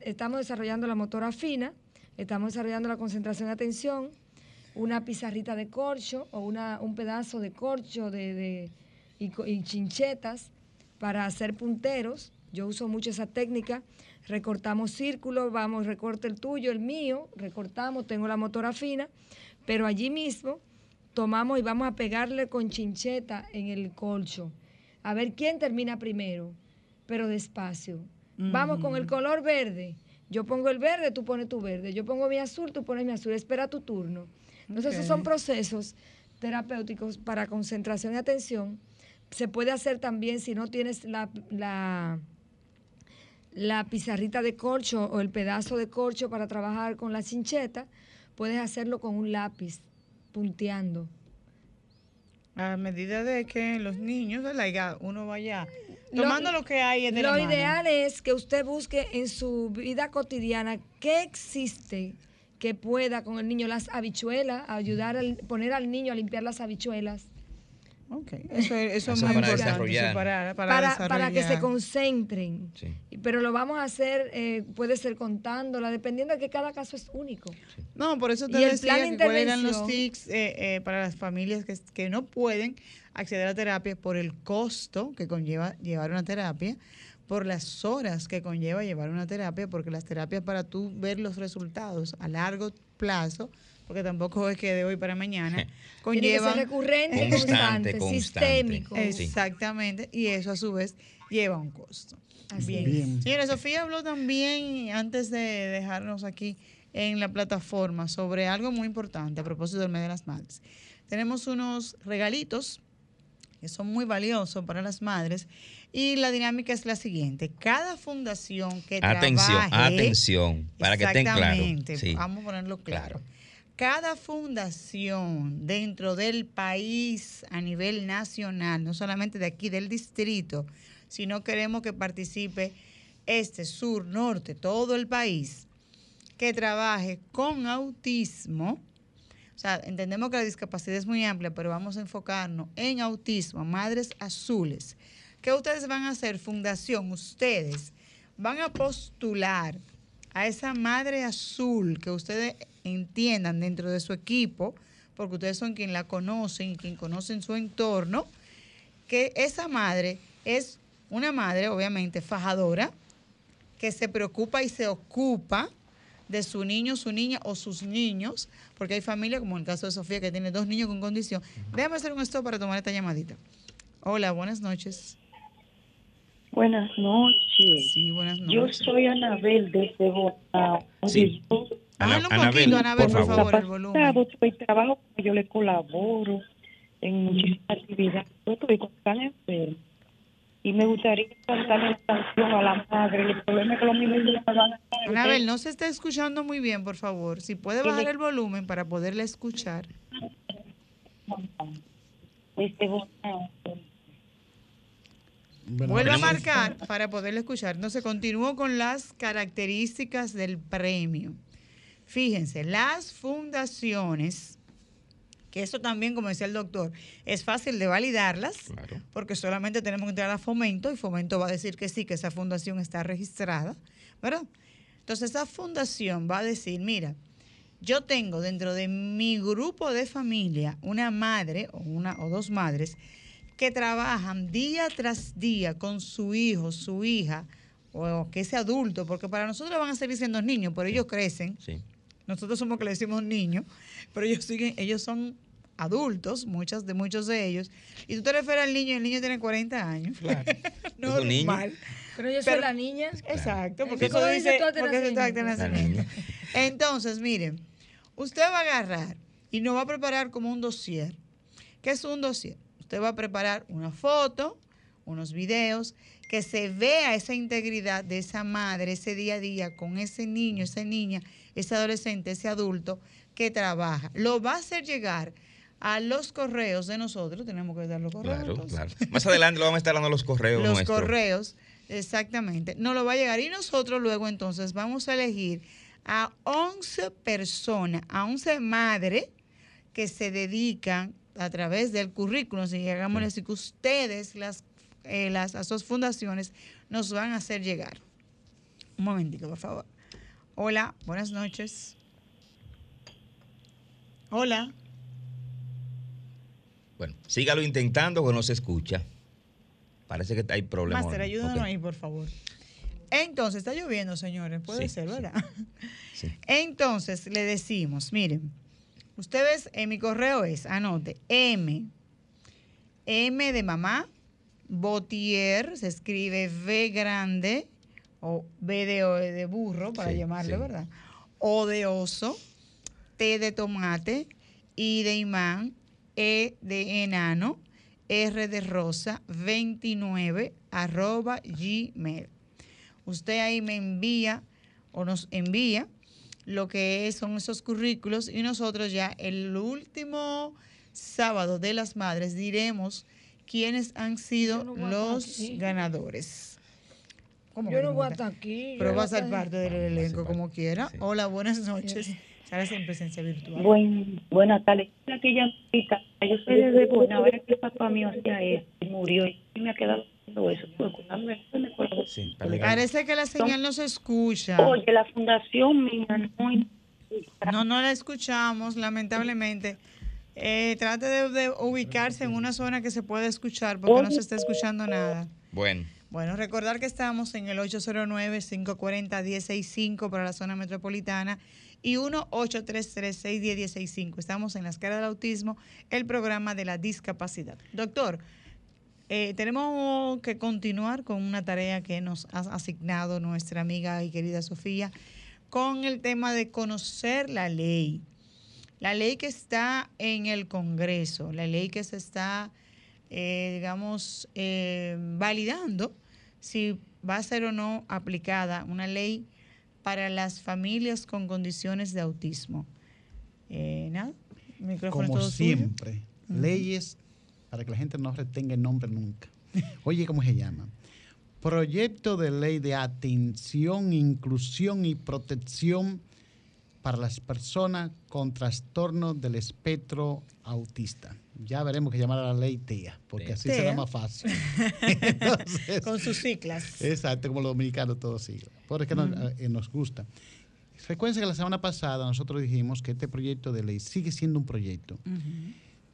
estamos desarrollando la motora fina, estamos desarrollando la concentración de atención, una pizarrita de corcho o una, un pedazo de corcho de, de- y chinchetas para hacer punteros. Yo uso mucho esa técnica. Recortamos círculos, vamos, recorte el tuyo, el mío, recortamos, tengo la motora fina, pero allí mismo tomamos y vamos a pegarle con chincheta en el colcho. A ver quién termina primero, pero despacio. Vamos con el color verde. Yo pongo el verde, tú pones tu verde. Yo pongo mi azul, tú pones mi azul. Espera tu turno. Entonces, esos son procesos terapéuticos para concentración y atención. Se puede hacer también si no tienes la, la, la pizarrita de corcho o el pedazo de corcho para trabajar con la chincheta, puedes hacerlo con un lápiz, punteando. A medida de que los niños, uno vaya Lo- tomando lo, que hay de la Lo ideal es que usted busque en su vida cotidiana qué existe que pueda con el niño las habichuelas, ayudar a poner al niño a limpiar las habichuelas. Ok, Eso, eso es Eso muy para importante. desarrollar. para, para, para, para que se concentren. Sí. Y- Pero lo vamos a hacer, eh, puede ser contándola, dependiendo de que cada caso es único. No, por eso te Y el decía plan que cuáles eran los tics eh, eh, para las familias que, que no pueden acceder a terapia por el costo que conlleva llevar una terapia, por las horas que conlleva llevar una terapia, porque las terapias para tú ver los resultados a largo plazo porque tampoco es que de hoy para mañana, conllevan recurrente, Constante, constante, sistémico. Exactamente, y eso a su vez lleva un costo. Así Bien. es. Bien. Señora Sofía habló también, antes de dejarnos aquí en la plataforma, sobre algo muy importante a propósito del mes de las madres. Tenemos unos regalitos que son muy valiosos para las madres y la dinámica es la siguiente. Cada fundación que Atención, trabaje... atención, para que estén claros. Exactamente, Sí. vamos a ponerlo claro. Claro. Cada fundación dentro del país a nivel nacional, no solamente de aquí del distrito, sino queremos que participe este, sur, norte, todo el país, que trabaje con autismo. O sea, entendemos que la discapacidad es muy amplia, pero vamos a enfocarnos en autismo, madres azules. ¿Qué ustedes van a hacer? Fundación, ustedes van a postular a esa madre azul que ustedes entiendan dentro de su equipo, porque ustedes son quien la conocen y quien conocen su entorno, que esa madre es una madre, obviamente, fajadora, que se preocupa y se ocupa de su niño, su niña o sus niños, porque hay familias, como en el caso de Sofía, que tiene dos niños con condición. Déjame hacer un stop para tomar esta llamadita. Hola, buenas noches. Buenas noches. Sí, buenas Yo noches. soy Anabel desde Bogotá. Sí. Yo, Ana- Habla un Anabel, poquito, Anabel, por por favor. favor, el volumen. soy trabajo, yo le colaboro en muchísimas actividades. Yo estoy con tan enfermo. Y me gustaría cantarle una canción a la madre. El problema es que los niños no me van a Anabel, no se está escuchando muy bien, por favor. Si puede bajar el volumen para poderle escuchar. Bogotá. Bueno, Vuelva a marcar para poderle escuchar. Entonces, continúo con las características del premio. Fíjense, las fundaciones, que eso también, como decía el doctor, es fácil de validarlas, Claro. porque solamente tenemos que entrar a Fomento y Fomento va a decir que sí, que esa fundación está registrada, ¿verdad? Entonces, esa fundación va a decir, mira, yo tengo dentro de mi grupo de familia una madre o una o dos madres que trabajan día tras día con su hijo, su hija, o que ese adulto, porque para nosotros van a seguir siendo niños, pero ellos crecen. Sí. Nosotros somos que le decimos niños, pero ellos siguen, ellos son adultos, muchas de muchos de ellos. Y tú te refieres al niño y el niño tiene 40 años. Es un niño. Normal. Pero yo soy Pero- la niña. Exacto, ¿Y porque eso dice dice, porque eso está acta de nacimiento. Entonces, miren, usted va a agarrar y nos va a preparar como un dossier. ¿Qué es un dossier? Usted va a preparar una foto, unos videos, que se vea esa integridad de esa madre, ese día a día con ese niño, esa niña, ese adolescente, ese adulto que trabaja. Lo va a hacer llegar a los correos de nosotros, tenemos que dar los correos. Claro, entonces. claro. Más adelante lo vamos a estar dando los correos Los nuestros. correos, exactamente. No lo va a llegar. Y nosotros luego entonces vamos a elegir a 11 personas, a 11 madres que se dedican a través del currículum, si hagámosle así, que ustedes, las, eh, las sus fundaciones, nos van a hacer llegar. Un momentico, por favor. Hola, buenas noches. Hola. Bueno, sígalo intentando que no se escucha. Parece que hay problemas. Master, ayúdanos Ok. ahí, por favor. Entonces, está lloviendo, señores. Puede Sí, ser, sí. ¿verdad? Sí. Entonces, le decimos, miren, ustedes en mi correo es, anote, M, M de mamá, Botier, se escribe V grande, o B de, o- de burro, para Sí, llamarle, sí. ¿verdad? O de oso, T de tomate, I de imán, E de enano, R de rosa, 29, arroba gmail. Usted ahí me envía o nos envía lo que es- son esos currículos y nosotros ya el último sábado de las madres diremos quiénes han sido no los ganadores. ¿Cómo Yo no voy a vas estar aquí. Pero yo va a voy ser estar- parte del elenco parte, como quiera. sí. Hola, buenas noches. Sara en presencia virtual. Buen, buenas tardes. Aquella chica, yo soy desde Buena, ahora que el papá mío hacía eso, y murió y me ha quedado haciendo eso. Pues. Sí, Parece que la señal no se escucha. Oye, la fundación mía no No, no la escuchamos, lamentablemente. Eh, trate de, de ubicarse en una zona que se pueda escuchar porque no se está escuchando nada. Bueno, Bueno, recordar que estamos en el 809-540-165 para la zona metropolitana y 1-833-610-165. Estamos en las caras del autismo, el programa de la discapacidad. Doctor, eh, tenemos que continuar con una tarea que nos ha asignado nuestra amiga y querida Sofía con el tema de conocer la ley. La ley que está en el Congreso, la ley que se está, eh, digamos, eh, validando si va a ser o no aplicada una ley para las familias con condiciones de autismo. Eh, nada, micrófono Como todo siempre, leyes para que la gente no retenga el nombre nunca. Oye, ¿cómo se llama? Proyecto de ley de atención, inclusión y protección para las personas con trastorno del espectro autista. Ya veremos que llamar a la ley TEA, porque así será más fácil. Entonces, Con sus siglas. Exacto, como los dominicanos todos siguen. Porque nos, Ujú. eh, nos gusta. Recuerden que la semana pasada nosotros dijimos que este proyecto de ley sigue siendo un proyecto.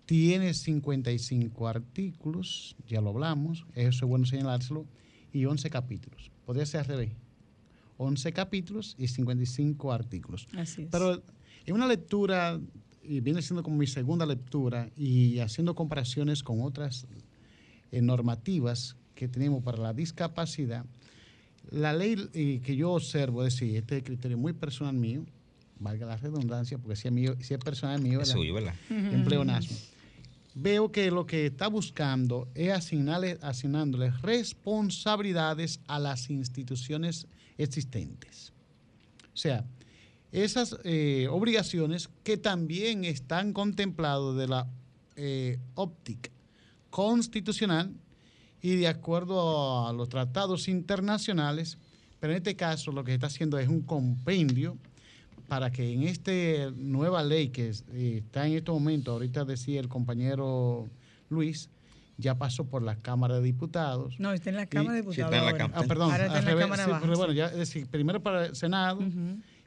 Tiene 55 artículos, ya lo hablamos, eso es bueno señalárselo, y 11 capítulos. Podría ser al revés. 11 capítulos y 55 artículos. Así es. Pero en una lectura, y viene siendo como mi segunda lectura, y haciendo comparaciones con otras eh, normativas que tenemos para la discapacidad, la ley eh, que yo observo, es decir, este es criterio muy personal mío, valga la redundancia, porque si es, mío, si es personal mío, Es suyo, ¿verdad? en pleonasmo. Veo que lo que está buscando es asignarle, asignándole responsabilidades a las instituciones existentes. O sea, esas eh, obligaciones que también están contempladas de la eh, óptica constitucional y de acuerdo a los tratados internacionales, pero en este caso lo que se está haciendo es un compendio para que en esta nueva ley que eh, está en este momento, ahorita decía el compañero Luis, ya pasó por la Cámara de Diputados. No, está en la Cámara de Sí, está Diputados. en la ahora. Cámara. Ah, perdón, Ahora está al en la revés, Cámara sí, baja, pero bueno, sí. ya, es decir, primero para el Senado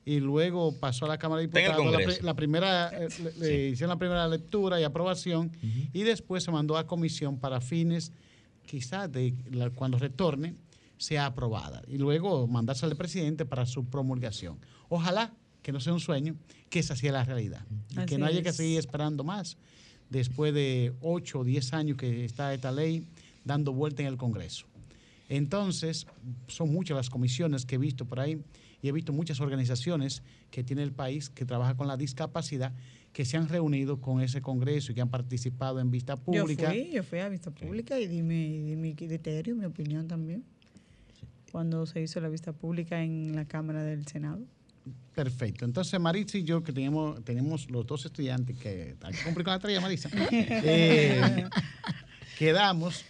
y luego pasó a la Cámara de Diputados. La, primera, eh, le- le hicieron la primera lectura y aprobación y después se mandó a comisión para fines, quizás de la- cuando retorne, sea aprobada y luego mandarse al presidente para su promulgación. Ojalá que no sea un sueño, que esa sea la realidad y que no haya que seguir esperando más después de 8 o 10 años que está esta ley dando vuelta en el Congreso. Entonces, son muchas las comisiones que he visto por ahí y he visto muchas organizaciones que tiene el país que trabaja con la discapacidad que se han reunido con ese Congreso y que han participado en vista pública. Yo fui, yo fui a vista pública y di mi, di mi criterio, mi opinión también. Cuando se hizo la vista pública en la Cámara del Senado. Perfecto. Entonces, Maritza y yo, que tenemos, tenemos los dos estudiantes que hay que cumplir con la tarea, Maritza, eh, quedamos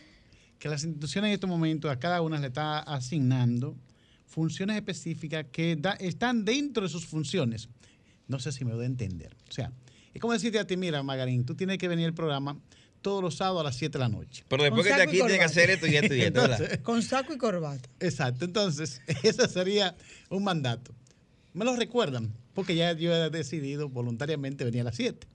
que las instituciones en este momento a cada una le está asignando funciones específicas que da- están dentro de sus funciones. No sé si me doy a entender. O sea, es como decirte a ti, mira, Magarín, tú tienes que venir al programa todos los sábados a las 7 de la noche. Pero después que saco aquí tiene que hacer esto y esto y esto, Con saco y corbata. Exacto, entonces ese sería un mandato. Me lo recuerdan, porque ya yo he decidido voluntariamente venir a las 7.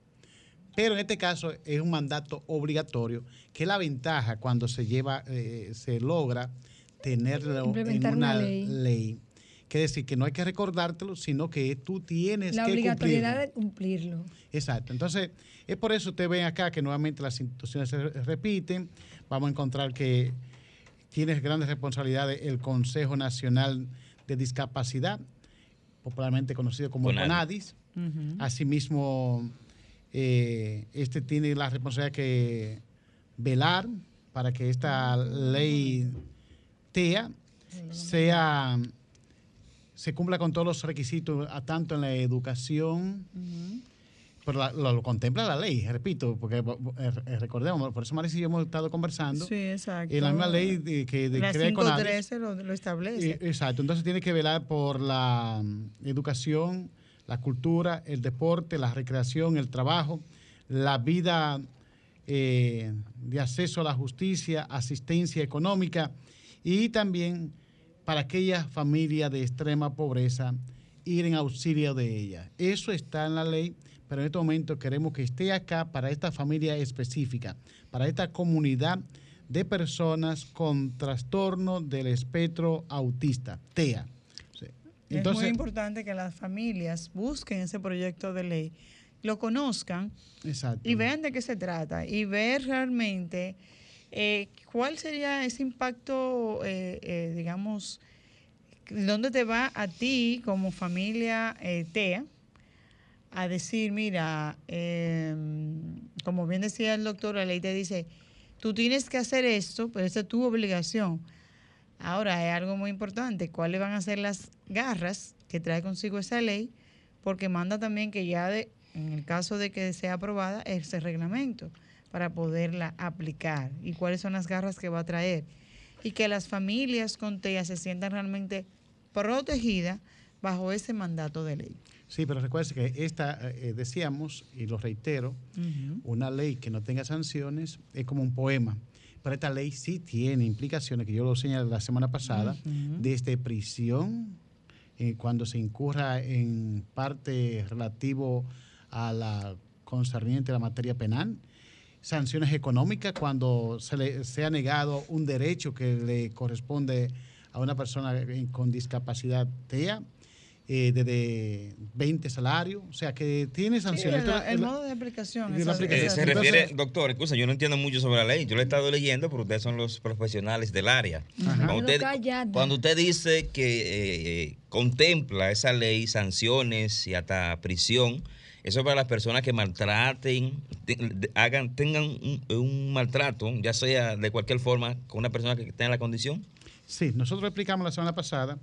Pero en este caso es un mandato obligatorio, que es la ventaja cuando se lleva, eh, se logra tenerlo en una una ley. ley. Que decir que no hay que recordártelo, sino que tú tienes La que obligatoriedad cumplirlo. de cumplirlo. Exacto. Entonces, es por eso ustedes ven acá que nuevamente las instituciones se re- repiten. Vamos a encontrar que tiene grandes responsabilidades el Consejo Nacional de Discapacidad, popularmente conocido como CONADIS. CONADIS. Asimismo, eh, este tiene la responsabilidad que velar para que esta ley TEA sea se cumpla con todos los requisitos, a tanto en la educación, pero la- lo, lo contempla la ley, repito, porque eh, eh, recordemos, por eso Marisa y yo hemos estado conversando, Sí, exacto. y la misma ley de- que de, La crea CONADIS, 513 lo, lo establece. Exacto, entonces tiene que velar por la mm, educación, la cultura, el deporte, la recreación, el trabajo, la vida eh, de acceso a la justicia, asistencia económica y también para aquellas familias de extrema pobreza ir en auxilio de ella. Eso está en la ley, pero en este momento queremos que esté acá para esta familia específica, para esta comunidad de personas con trastorno del espectro autista, TEA. Es muy importante que las familias busquen ese proyecto de ley, lo conozcan y vean de qué se trata y ver realmente eh, cuál sería ese impacto, eh, eh, digamos, dónde te va a ti como familia eh, TEA a decir, mira, eh, como bien decía el doctor, la ley te dice, tú tienes que hacer esto, pero esa es tu obligación. Ahora, hay algo muy importante, cuáles van a ser las garras que trae consigo esa ley, porque manda también que ya de, en el caso de que sea aprobada ese reglamento para poderla aplicar y cuáles son las garras que va a traer y que las familias con TEA se sientan realmente protegidas bajo ese mandato de ley. Sí, pero recuerde que esta, eh, decíamos, y lo reitero, una ley que no tenga sanciones es como un poema. Pero esta ley sí tiene implicaciones, que yo lo señalé la semana pasada, Ujú. desde prisión, eh, cuando se incurra en parte relativo a la concerniente a la materia penal, sanciones económicas cuando se le sea negado un derecho que le corresponde a una persona con discapacidad TEA, eh, desde 20 salarios, o sea que tiene Sí, sanciones. el, Entonces, el la- modo de aplicación. de la esa- aplicación. Eh, se Entonces- refiere, doctor, excusa, yo no entiendo mucho sobre la ley. Yo lo he estado leyendo, pero ustedes son los profesionales del área. Cuando, usted, Cállate. cuando usted dice que eh, contempla esa ley sanciones y hasta prisión, eso es para las personas que maltraten, te- hagan, tengan un, un maltrato, ya sea de cualquier forma, con una persona que tenga la condición. Sí, nosotros lo explicamos la semana pasada,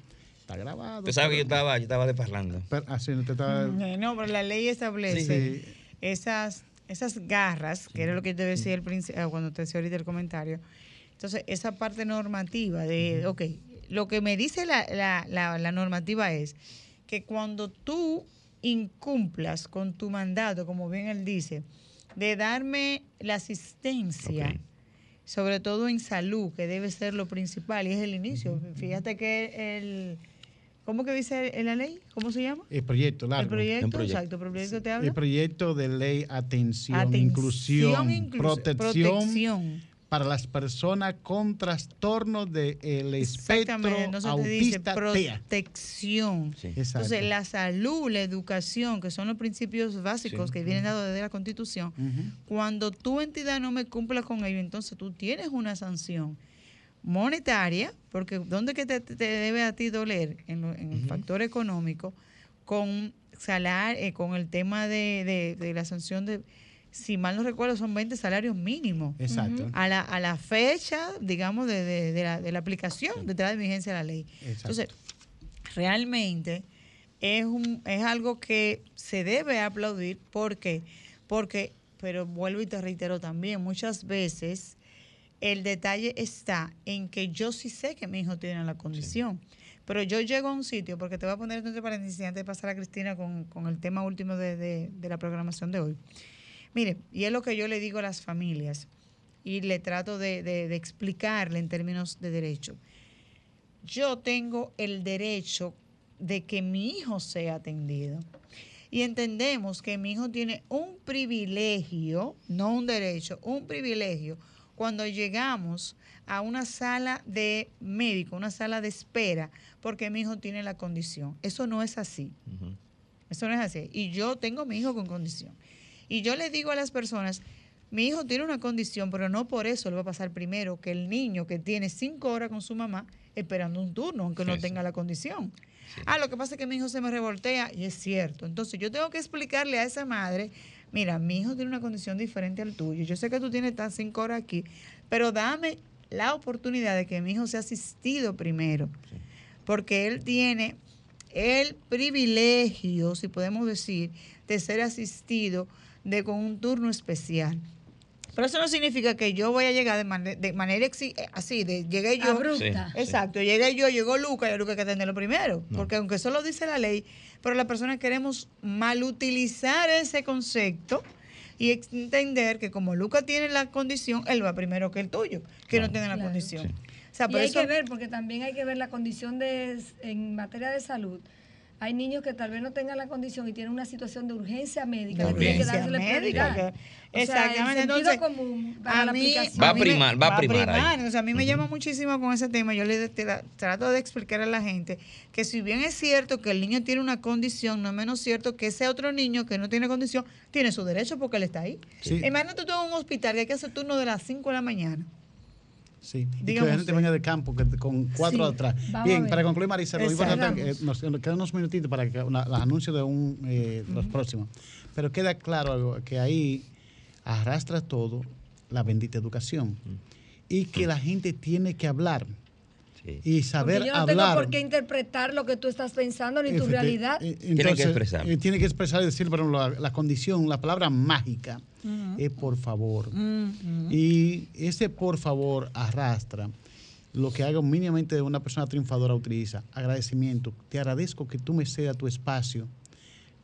está grabado. Usted sabe que yo estaba, yo estaba de parlando. pero- ah, sí, usted estaba- Eh, No, pero la ley establece Sí. esas, esas garras, que era lo que te decía el eh, cuando te decía ahorita el comentario. Entonces, esa parte normativa de, ok, lo que me dice la, la, la, la normativa es que cuando tú incumplas con tu mandato, como bien él dice, de darme la asistencia, sobre todo en salud, que debe ser lo principal y es el inicio. Fíjate que el... ¿Cómo que dice en la ley? ¿Cómo se llama? El proyecto, largo. El proyecto, Un proyecto. exacto, el proyecto te habla. El proyecto de ley atención, Atención, inclusión, protección, protección. para las personas con trastornos del espectro Exactamente, entonces te dice autista TEA. protección. Sí. Exacto. Entonces, la salud, la educación, que son los principios básicos Sí. que vienen dados desde la Constitución, cuando tu entidad no me cumpla con ello, entonces tú tienes una sanción monetaria, porque ¿dónde que te, te debe a ti doler? En, lo- en el factor económico, con salario, con el tema de, de- de la sanción de, si mal no recuerdo, son 20 salarios mínimos. Exacto. A la, a la fecha, digamos, de, de- la, de la aplicación, de entrada de vigencia de la ley. Exacto. Entonces, realmente es, un, es algo que se debe aplaudir. ¿Por qué? Porque, pero vuelvo y te reitero también, muchas veces el detalle está en que yo sí sé que mi hijo tiene la condición. Pero yo llego a un sitio, porque te voy a poner entre paréntesis antes de pasar a Cristina con, con el tema último de, de- de la programación de hoy. Mire, y es lo que yo le digo a las familias y le trato de, de- de explicarle en términos de derecho. Yo tengo el derecho de que mi hijo sea atendido. Y entendemos que mi hijo tiene un privilegio, no un derecho, un privilegio cuando llegamos a una sala de médico, una sala de espera, porque mi hijo tiene la condición. Eso no es así. Eso no es así. Y yo tengo mi hijo con condición. Y yo le digo a las personas, mi hijo tiene una condición, pero no por eso le va a pasar primero que el niño que tiene cinco horas con su mamá esperando un turno, aunque no Sí, sí. tenga la condición. Ah, lo que pasa es que mi hijo se me revoltea y es cierto. Entonces yo tengo que explicarle a esa madre, mira, mi hijo tiene una condición diferente al tuyo. Yo sé que tú tienes estas cinco horas aquí, pero dame la oportunidad de que mi hijo sea asistido primero. Porque él tiene el privilegio, si podemos decir, de ser asistido de con un turno especial. Pero eso no significa que yo voy a llegar de, mane- de manera exi- eh, así, de llegué yo. Abrupta. Sí. Exacto, llegué yo, llegó Luca y a Luca hay que atenderlo primero. Porque aunque eso lo dice la ley, pero las personas queremos malutilizar ese concepto y entender que como Luca tiene la condición, él va primero que el tuyo, que no tiene la Claro. condición. O sea, Y hay eso, que ver, porque también hay que ver la condición de, en materia de salud Hay niños que tal vez no tengan la condición y tienen una situación de urgencia médica, que tiene que urgencia dársele médica, prioridad. que- O sea, exactamente, el sentido entonces, común para a la mí-. Va a primar, va a primar ahí. O sea, a mí me llama muchísimo con ese tema. Yo le te la- trato de explicar a la gente que si bien es cierto que el niño tiene una condición, no es menos cierto que ese otro niño que no tiene condición tiene su derecho porque él está ahí. Sí. Imagínate tú en un hospital que hay que hacer turno de las 5 de la mañana. Sí, y que gente venga de campo que, con cuatro Sí, atrás. Bien, para concluir, Marisa, lo importante, eh, nos, nos quedan unos minutitos para que una- los anuncios de un, eh, los próximos. Pero queda claro algo, que ahí arrastra todo la bendita educación. Y que la gente tiene que hablar Sí. y saber Porque yo no hablar. tengo por qué interpretar lo que tú estás pensando ni tu realidad. eh, Tiene que entonces, expresar. eh, Tiene que expresar y decir, pero la, la condición, la palabra mágica es por favor. Y ese por favor arrastra lo que haga mínimamente una persona triunfadora utiliza. Agradecimiento. Te agradezco que tú me cedas tu espacio,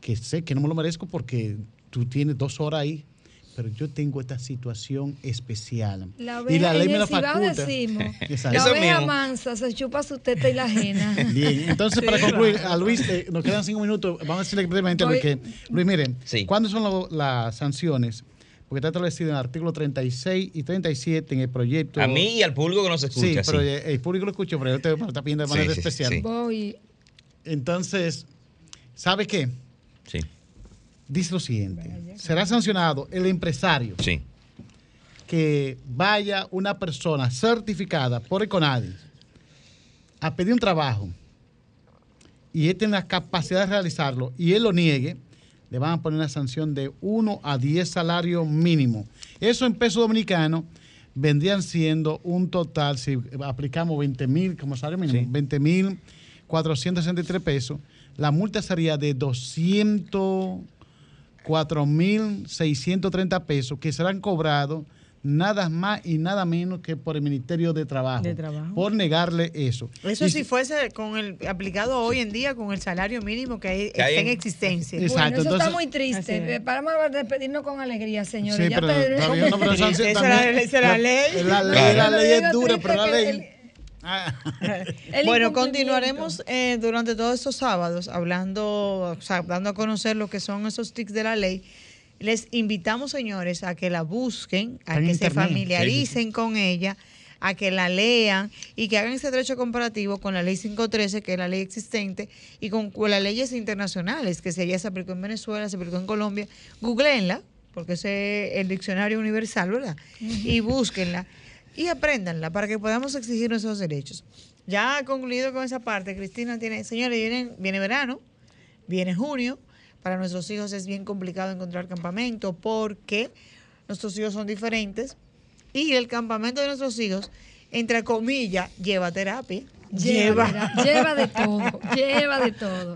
que sé que no me lo merezco porque tú tienes dos horas ahí, pero yo tengo esta situación especial. La y la ley me la faculta. decimos. La oveja mansa se chupa su teta y la ajena. Bien, entonces para concluir, a Luis, eh, nos quedan cinco minutos. Vamos a decirle brevemente a Luis que, Luis, miren, Sí. ¿cuándo son lo- las sanciones? Porque está establecido en el artículo 36 y 37 en el proyecto. A mí y al público que nos Sí, escucha. pero sí. eh, el público lo escucha, pero yo te está pidiendo de manera sí, especial. sí. Voy. Entonces, ¿sabe qué? Sí, Dice lo siguiente: será sancionado el empresario sí. que vaya una persona certificada por Econadis a pedir un trabajo y él tiene la capacidad de realizarlo y él lo niegue, le van a poner una sanción de 1 a 10 salarios mínimo. Eso en pesos dominicanos vendrían siendo un total, si aplicamos 20 mil como salario mínimo, Sí. 20 mil 463 pesos, la multa sería de 204.630 pesos que serán cobrados nada más y nada menos que por el Ministerio de Trabajo. De Trabajo. Por negarle eso. Eso Y si fuese con el aplicado hoy en día con el salario mínimo que, hay- Que hay está en en- existencia. Exacto, bueno, eso entonces- está muy triste. Vamos a despedirnos con alegría, señores. Sí, Ya pero, no, pero esa también- la- esa la ley. La ley, Claro. la ley es dura, pero la ley... el- Ah. bueno, continuaremos eh, durante todos estos sábados hablando, o sea, dando a conocer lo que son esos tics de la ley. Les invitamos, señores, a que la busquen, a Está que se familiaricen con ella, a que la lean y que hagan ese derecho comparativo con la ley 513, que es la ley existente, y con, con las leyes internacionales, que se ya se aplicó en Venezuela, se aplicó en Colombia. Googleenla, porque ese es el diccionario universal, ¿verdad? Y búsquenla y apréndanla para que podamos exigir nuestros derechos. Ya concluido con esa parte, Cristina tiene, señores, viene, viene verano, viene junio, para nuestros hijos es bien complicado encontrar campamento porque nuestros hijos son diferentes y el campamento de nuestros hijos, entre comillas, lleva terapia. Lleva, lleva, lleva de todo, lleva de todo.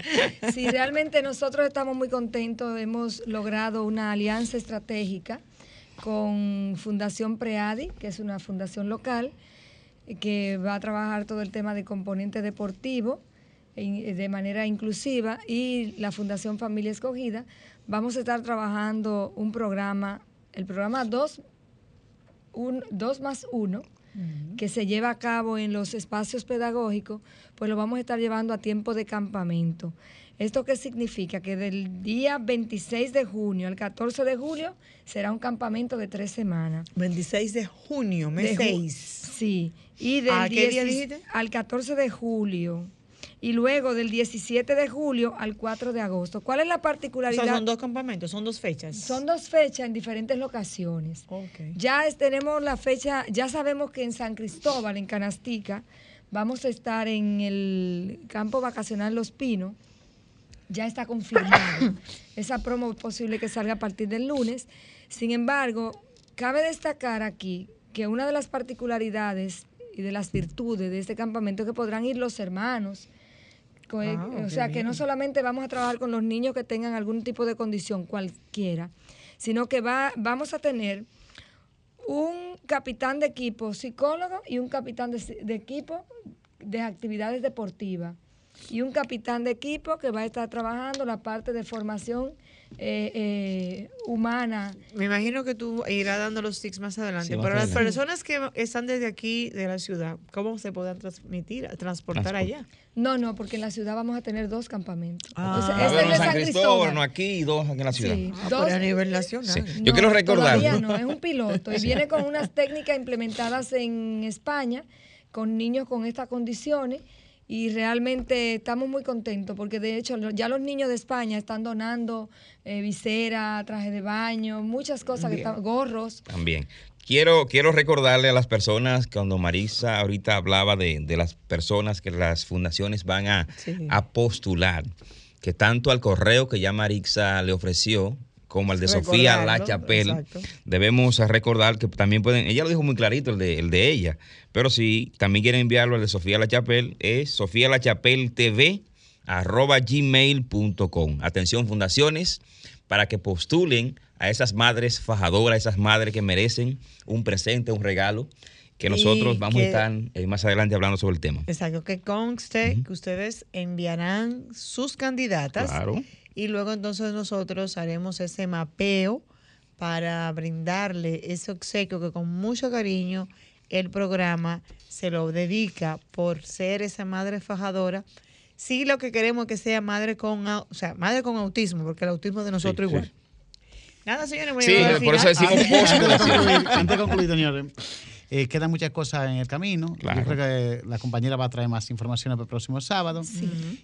Si realmente nosotros estamos muy contentos, hemos logrado una alianza estratégica con Fundación Preadi, que es una fundación local, eh, que va a trabajar todo el tema de componente deportivo en- de manera inclusiva y la Fundación Familia Escogida. Vamos a estar trabajando un programa, el programa 2 un, dos más 1, que se lleva a cabo en los espacios pedagógicos, pues lo vamos a estar llevando a tiempo de campamento. ¿Esto qué significa? Que del día 26 de junio al 14 de julio será un campamento de tres semanas. 26 de junio, mes De ju- 6. Sí. Y del ¿A qué día 10 dijiste? al 14 de julio. Y luego del 17 de julio al 4 de agosto. ¿Cuál es la O particularidad? sea, son dos campamentos, son dos fechas. Son dos fechas en diferentes locaciones. Ok. Ya es- tenemos la fecha, ya sabemos que en San Cristóbal, en Canastica, vamos a estar en el campo vacacional Los Pinos. Ya está confirmado. Esa promo es posible que salga a partir del lunes. Sin embargo, cabe destacar aquí que una de las particularidades y de las virtudes de este campamento es que podrán ir los hermanos. Ah, o qué sea, que no solamente vamos a trabajar con los niños que tengan algún tipo de condición, cualquiera, sino que va, vamos a tener un capitán de equipo psicólogo y un capitán de, de equipo de actividades deportivas. Y un capitán de equipo que va a estar trabajando la parte de formación eh, eh, humana. Me imagino que tú irás dando los tics más adelante. Sí, Pero las adelante. personas que están desde aquí, de la ciudad, ¿cómo se podrán transmitir, transportar Transport- allá? No, no, porque en la ciudad vamos a tener dos campamentos. Ah. Entonces, Va a este es de San Cristóbal, uno aquí y dos en la ciudad. Sí, Ah, dos- a nivel nacional. Sí. No, Yo quiero recordar. Todavía no, es un piloto y viene con unas técnicas implementadas en España con niños con estas condiciones y realmente estamos muy contentos porque de hecho ya los niños de España están donando eh, visera, traje de baño, muchas cosas, que están- gorros. También. Quiero, quiero recordarle a las personas, cuando Marisa ahorita hablaba de, de las personas que las fundaciones van a, Sí. a postular, que tanto al correo que ya Marisa le ofreció, como al de Sofía La Chapelle, exacto. debemos recordar que también pueden, ella lo dijo muy clarito, el de, el de ella, pero si también quieren enviarlo al de Sofía La Chapelle, es Sofía La Chapelle TV arroba gmail.com. Atención fundaciones, para que postulen a esas madres fajadoras, esas madres que merecen un presente, un regalo, que nosotros vamos que- a estar eh, más adelante hablando sobre el tema. Exacto, que conste que ustedes enviarán sus candidatas Claro. Y luego entonces nosotros haremos ese mapeo para brindarle ese obsequio que con mucho cariño el programa se lo dedica por ser esa madre fajadora. Sí, lo que queremos es que sea madre con, o sea, madre con autismo, porque el autismo de nosotros Sí, igual. sí. Nada, señores, voy a Sí, por eso decimos Antes de post concluir, antes de concluir, señores, eh, quedan muchas cosas en el camino. Claro. Yo creo que la compañera va a traer más informaciones para el próximo sábado.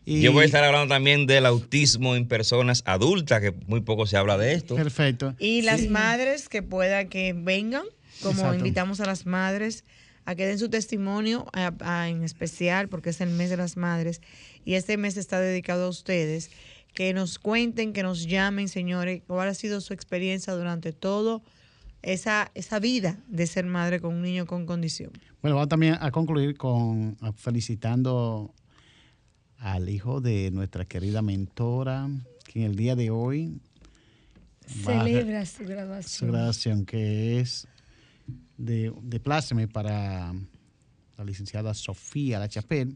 Y- Yo voy a estar hablando también del autismo en personas adultas, que muy poco se habla de esto. Perfecto. Y las madres que puedan que vengan, como Exacto. invitamos a las madres a que den su testimonio, a- a- en especial porque es el mes de las madres y este mes está dedicado a ustedes, que nos cuenten, que nos llamen, señores, cuál ha sido su experiencia durante todo esa, esa vida de ser madre con un niño con condición. Bueno, vamos también a concluir con a- felicitando al hijo de nuestra querida mentora, que en el día de hoy Celebra su su graduación. graduación, que es de, de pláceme para la licenciada Sofía La Chapelle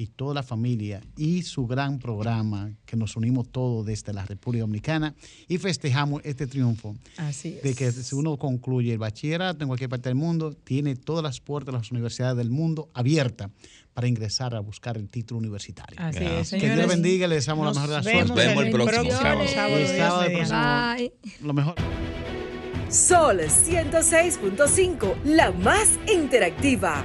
y toda la familia y su gran programa que nos unimos todos desde la República Dominicana y festejamos este triunfo Así es. de que si uno concluye el bachillerato en cualquier parte del mundo, tiene todas las puertas de las universidades del mundo abiertas para ingresar a buscar el título universitario. Así es, Que Dios señores. bendiga y le deseamos la mejor de las vemos suertes. Nos vemos el próximo sábado. sábado, El sábado mediante. próximo- Lo mejor. Sol 106.5, la más interactiva.